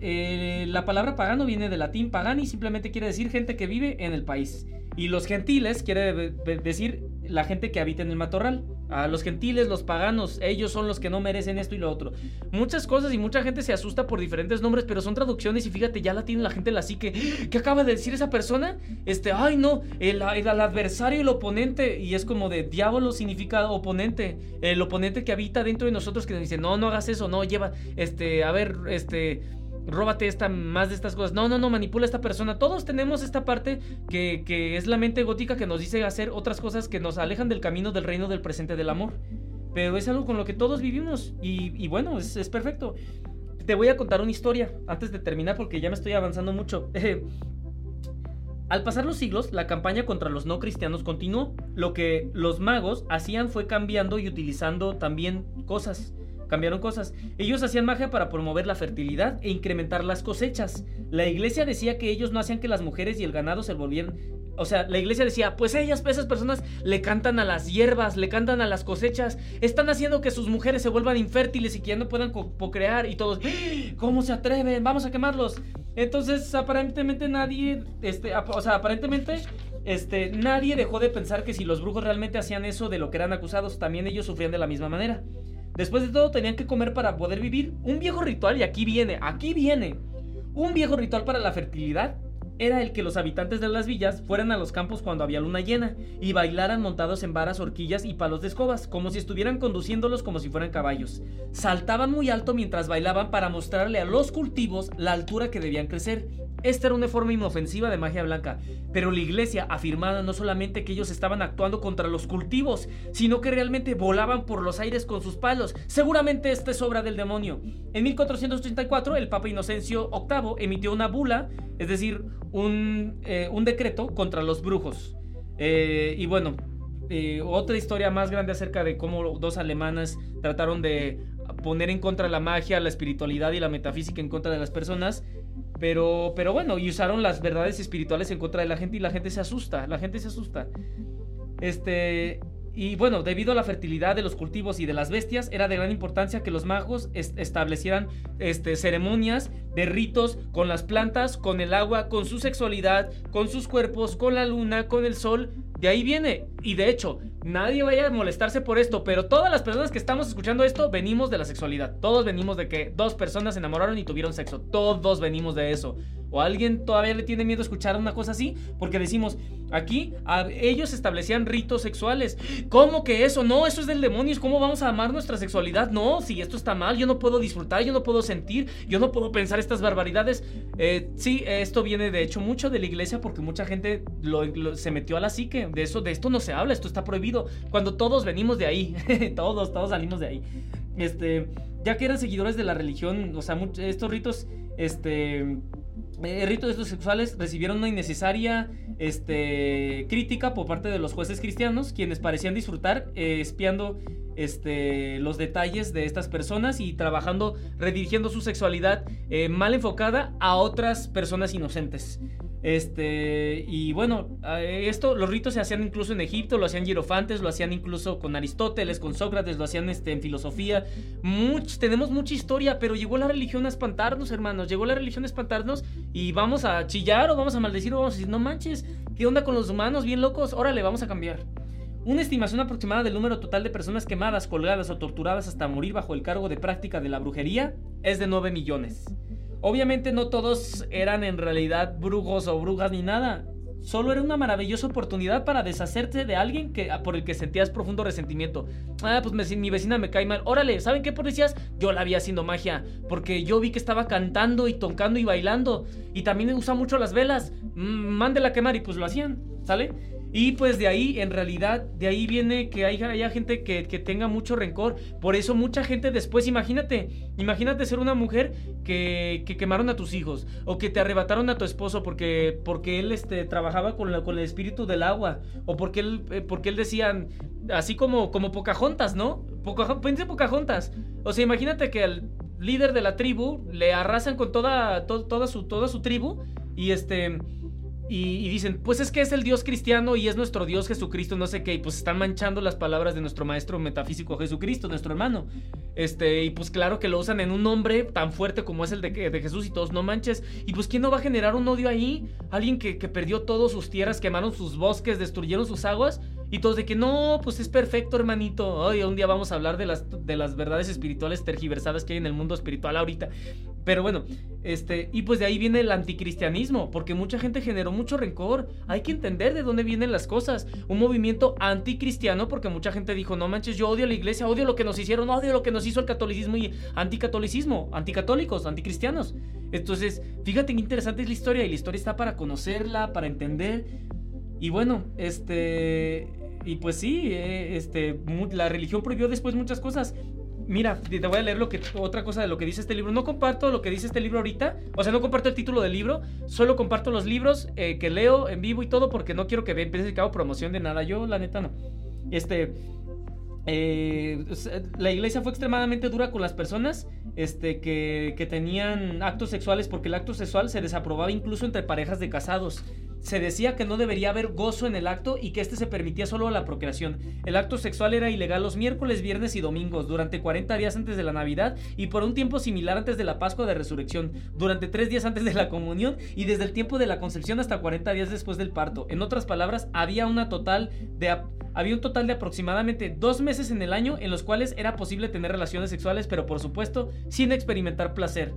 eh, la palabra pagano viene del latín pagani, simplemente quiere decir gente que vive en el país. Y los gentiles quiere decir la gente que habita en el matorral. A los gentiles, los paganos, ellos son los que no merecen esto y lo otro. Muchas cosas y mucha gente se asusta por diferentes nombres, pero son traducciones y fíjate, ya la tiene la gente la psique. ¿Qué acaba de decir esa persona? Este, ay no, el, adversario, el oponente. Y es como de diablo significa oponente. El oponente que habita dentro de nosotros que dice, no, no hagas eso, no, lleva, este, a ver, este róbate esta, más de estas cosas. No, no, no, manipula a esta persona. Todos tenemos esta parte que, que, es la mente gótica que nos dice hacer otras cosas que nos alejan del camino del reino del presente del amor. Pero es algo con lo que todos vivimos y, bueno, es, es, perfecto. Te voy a contar una historia antes de terminar porque ya me estoy avanzando mucho. Al pasar los siglos, la campaña contra los no cristianos continuó. Lo que los magos hacían fue cambiando y utilizando también cosas cambiaron cosas. Ellos hacían magia para promover la fertilidad e incrementar las cosechas. La iglesia decía que ellos no hacían que las mujeres y el ganado se volvieran... O sea, la iglesia decía, pues ellas, esas personas, le cantan a las hierbas, le cantan a las cosechas, están haciendo que sus mujeres se vuelvan infértiles y que ya no puedan procrear y todos, ¡Ah! ¿cómo se atreven? Vamos a quemarlos. Entonces, aparentemente nadie, este, o sea, aparentemente este, nadie dejó de pensar que si los brujos realmente hacían eso de lo que eran acusados, también ellos sufrían de la misma manera. Después de todo tenían que comer para poder vivir. Un viejo ritual, y aquí viene, aquí viene. Un viejo ritual para la fertilidad era el que los habitantes de las villas fueran a los campos cuando había luna llena y bailaran montados en varas, horquillas y palos de escobas, como si estuvieran conduciéndolos como si fueran caballos. Saltaban muy alto mientras bailaban para mostrarle a los cultivos la altura que debían crecer. Esta era una forma inofensiva de magia blanca, pero la iglesia afirmaba no solamente que ellos estaban actuando contra los cultivos, sino que realmente volaban por los aires con sus palos. Seguramente esta es obra del demonio. En 1434 el Papa Inocencio VIII emitió una bula, es decir, un, eh, un decreto contra los brujos. Eh, y bueno, eh, otra historia más grande acerca de cómo dos alemanas trataron de poner en contra la magia, la espiritualidad y la metafísica en contra de las personas. Pero, pero bueno, y usaron las verdades espirituales en contra de la gente y la gente se asusta, la gente se asusta. Este, y bueno, debido a la fertilidad de los cultivos y de las bestias, era de gran importancia que los magos establecieran este, ceremonias de ritos con las plantas, con el agua, con su sexualidad, con sus cuerpos, con la luna, con el sol. De ahí viene. Y de hecho, nadie vaya a molestarse por esto, pero todas las personas que estamos escuchando esto venimos de la sexualidad. Todos venimos de que dos personas se enamoraron y tuvieron sexo. Todos venimos de eso. ¿O alguien todavía le tiene miedo a escuchar una cosa así? Porque decimos, aquí ellos establecían ritos sexuales. ¿Cómo que eso? No, eso es del demonio. ¿Cómo vamos a amar nuestra sexualidad? No, si esto está mal, yo no puedo disfrutar, yo no puedo sentir, yo no puedo pensar estas barbaridades. Eh, sí, esto viene de hecho mucho de la iglesia porque mucha gente se metió a la psique. De eso, de esto no se habla, esto está prohibido. Cuando todos venimos de ahí, todos, todos salimos de ahí. Este, ya que eran seguidores de la religión, o sea, estos ritos, este eh, ritos sexuales recibieron una innecesaria este, crítica por parte de los jueces cristianos, quienes parecían disfrutar eh, espiando este, los detalles de estas personas y trabajando, redirigiendo su sexualidad eh, mal enfocada a otras personas inocentes. Este, y bueno, esto, los ritos se hacían incluso en Egipto, lo hacían hierofantes, lo hacían incluso con Aristóteles, con Sócrates, lo hacían este, en filosofía. tenemos mucha historia, pero llegó la religión a espantarnos, hermanos. Llegó la religión a espantarnos y vamos a chillar o vamos a maldecir o vamos a decir, no manches, ¿qué onda con los humanos? Bien locos, órale, vamos a cambiar. Una estimación aproximada del número total de personas quemadas, colgadas o torturadas hasta morir bajo el cargo de práctica de la brujería es de 9 millones. Obviamente no todos eran en realidad brujos o brujas ni nada. Solo era una maravillosa oportunidad para deshacerte de alguien que, por el que sentías profundo resentimiento. Ah, pues mi vecina me cae mal. Órale, ¿saben qué policías? Yo la vi haciendo magia, porque yo vi que estaba cantando y tocando y bailando. Y también usa mucho las velas. Mm, mándela a quemar y pues lo hacían, ¿sale? Y pues de ahí, en realidad, de ahí viene que haya, gente que, tenga mucho rencor. Por eso mucha gente después, imagínate, imagínate ser una mujer que, quemaron a tus hijos o que te arrebataron a tu esposo porque, porque él este, trabajaba con, con el espíritu del agua o porque él, eh, porque él decía, así como, como Pocahontas, ¿no? Poca, pensé Pocahontas. O sea, imagínate que al líder de la tribu le arrasan con toda, toda, su, toda su tribu y este y, dicen, pues es que es el Dios cristiano y es nuestro Dios Jesucristo, no sé qué, y pues están manchando las palabras de nuestro maestro metafísico Jesucristo, nuestro hermano. Este, y pues claro que lo usan en un nombre tan fuerte como es el de, de Jesús y todos, no manches. Y pues ¿quién no va a generar un odio ahí? Alguien que, que perdió todas sus tierras, quemaron sus bosques, destruyeron sus aguas. Y todos de que no, pues es perfecto, hermanito. Hoy un día vamos a hablar de las, de las verdades espirituales tergiversadas que hay en el mundo espiritual ahorita. Pero bueno, este, y pues de ahí viene el anticristianismo, porque mucha gente generó mucho rencor. Hay que entender de dónde vienen las cosas. Un movimiento anticristiano, porque mucha gente dijo, no manches, yo odio a la iglesia, odio lo que nos hicieron, odio lo que nos hizo el catolicismo y anticatolicismo, anticatólicos, anticristianos. Entonces, fíjate qué interesante es la historia, y la historia está para conocerla, para entender. Y bueno, este. Y pues sí, eh, este, la religión prohibió después muchas cosas mira, te voy a leer lo que, otra cosa de lo que dice este libro. No comparto lo que dice este libro ahorita. O sea, no comparto el título del libro. Solo comparto los libros eh, que leo en vivo y todo porque no quiero que piensen que hago promoción de nada. Yo, la neta, no. Este... Eh, la iglesia fue extremadamente dura con las personas este, que, que, tenían actos sexuales porque el acto sexual se desaprobaba incluso entre parejas de casados se decía que no debería haber gozo en el acto y que este se permitía solo a la procreación. El acto sexual era ilegal los miércoles, viernes y domingos, durante 40 días antes de la Navidad y por un tiempo similar antes de la Pascua de Resurrección, durante 3 días antes de la comunión y desde el tiempo de la concepción hasta 40 días después del parto. En otras palabras, había, una total de, había un total de aproximadamente dos meses en el año en los cuales era posible tener relaciones sexuales, pero por supuesto sin experimentar placer.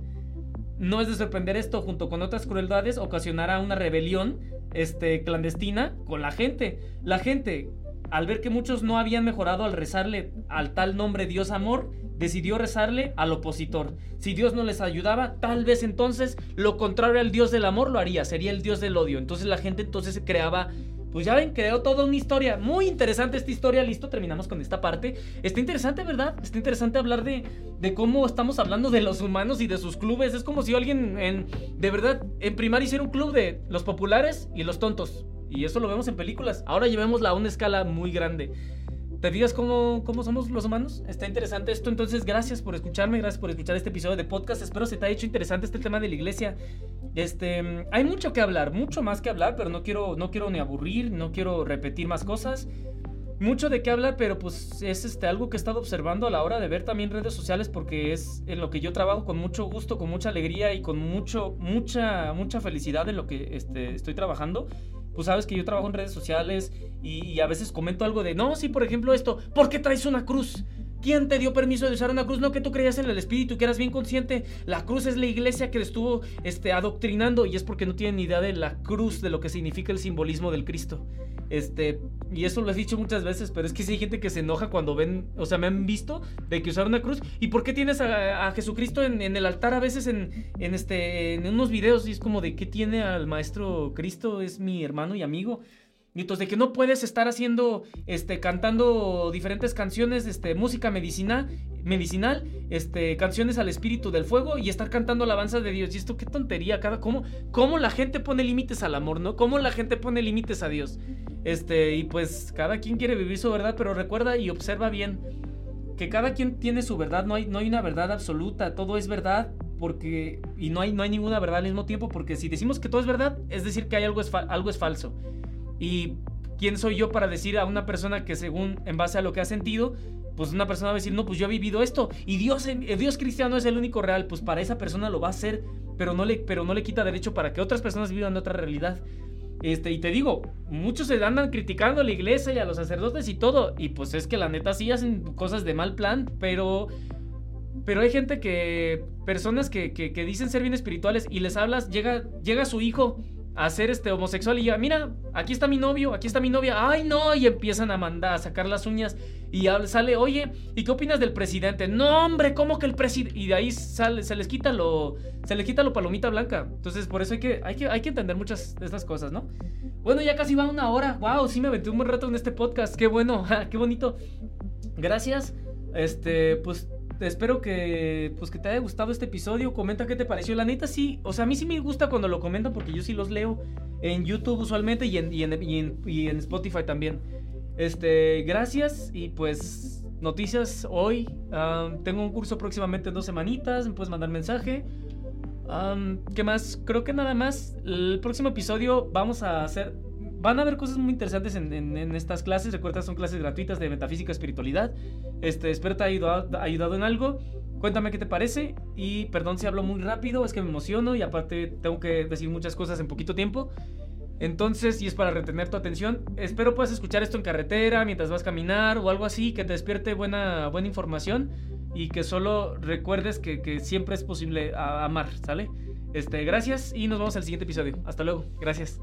No es de sorprender esto, junto con otras crueldades, ocasionará una rebelión este, clandestina con la gente. La gente, al ver que muchos no habían mejorado al rezarle al tal nombre Dios amor, decidió rezarle al opositor. Si Dios no les ayudaba, tal vez entonces lo contrario al Dios del amor lo haría, sería el Dios del odio. Entonces la gente entonces se creaba pues ya ven, creó toda una historia. Muy interesante esta historia. Listo, terminamos con esta parte. Está interesante, ¿verdad? Está interesante hablar de, de cómo estamos hablando de los humanos y de sus clubes. Es como si alguien en, de verdad, en primaria hiciera un club de los populares y los tontos. Y eso lo vemos en películas. Ahora llevémosla a una escala muy grande. ¿Te fijas cómo, cómo somos los humanos? Está interesante esto, entonces gracias por escucharme, gracias por escuchar este episodio de podcast. Espero se te haya hecho interesante este tema de la iglesia. Este, hay mucho que hablar, mucho más que hablar, pero no quiero, no quiero ni aburrir, no quiero repetir más cosas. Mucho de qué hablar, pero pues es este, algo que he estado observando a la hora de ver también redes sociales porque es en lo que yo trabajo con mucho gusto, con mucha alegría y con mucho, mucha, mucha felicidad en lo que este, estoy trabajando pues sabes que yo trabajo en redes sociales y, a veces comento algo de, no, sí, por ejemplo esto, ¿por qué traes una cruz? ¿Quién te dio permiso de usar una cruz? No que tú creías en el espíritu, que eras bien consciente. La cruz es la iglesia que estuvo este, adoctrinando y es porque no tienen ni idea de la cruz, de lo que significa el simbolismo del Cristo. Este, y eso lo he dicho muchas veces, pero es que sí hay gente que se enoja cuando ven, o sea, me han visto de que usar una cruz. ¿Y por qué tienes a, Jesucristo en, el altar a veces en, en, este, en unos videos? Y es como de qué tiene al maestro Cristo, es mi hermano y amigo. Entonces de que no puedes estar haciendo, este, cantando diferentes canciones, este, música medicina, medicinal, este, canciones al espíritu del fuego y estar cantando alabanza de Dios. Y esto qué tontería, cada, cómo, cómo la gente pone límites al amor, ¿no? Cómo la gente pone límites a Dios. Este, y pues cada quien quiere vivir su verdad, pero recuerda y observa bien que cada quien tiene su verdad, no hay, no hay una verdad absoluta, todo es verdad porque y no hay, no hay ninguna verdad al mismo tiempo, porque si decimos que todo es verdad, es decir que hay algo es, algo es falso. Y quién soy yo para decir a una persona que según en base a lo que ha sentido, pues una persona va a decir, no, pues yo he vivido esto y Dios, eh, Dios cristiano es el único real, pues para esa persona lo va a hacer, pero no le, pero no le quita derecho para que otras personas vivan otra realidad. Este, y te digo, muchos se andan criticando a la iglesia y a los sacerdotes y todo, y pues es que la neta sí hacen cosas de mal plan, pero pero hay gente que, personas que, que, que, dicen ser bien espirituales y les hablas, llega, llega su hijo a ser este homosexual y ya, mira, aquí está mi novio, aquí está mi novia, ay no, y empiezan a mandar, a sacar las uñas y sale, oye, ¿y qué opinas del presidente? No, hombre, ¿cómo que el presidente? Y de ahí sale, se les quita lo, se les quita lo palomita blanca. Entonces, por eso hay que, hay que, hay que entender muchas de estas cosas, ¿no? Bueno, ya casi va una hora, wow, sí me aventé un buen rato en este podcast, qué bueno, qué bonito. Gracias, este, pues espero que, pues, que te haya gustado este episodio. Comenta qué te pareció. La neta, sí. O sea, a mí sí me gusta cuando lo comentan porque yo sí los leo en YouTube usualmente y en, y en, y en, Spotify también. Este, gracias y pues noticias hoy. tengo un curso próximamente en dos semanitas. Me puedes mandar mensaje. ¿Qué más? Creo que nada más. El próximo episodio vamos a hacer van a haber cosas muy interesantes en, estas clases. Recuerda, son clases gratuitas de metafísica espiritualidad. Este, espero te ayudado, en algo. Cuéntame qué te parece. Y perdón si hablo muy rápido, es que me emociono y aparte tengo que decir muchas cosas en poquito tiempo. Entonces, y es para retener tu atención, espero puedas escuchar esto en carretera, mientras vas a caminar o algo así, que te despierte buena, buena información y que solo recuerdes que, siempre es posible amar, ¿sale? Este, gracias y nos vemos el siguiente episodio. Hasta luego. Gracias.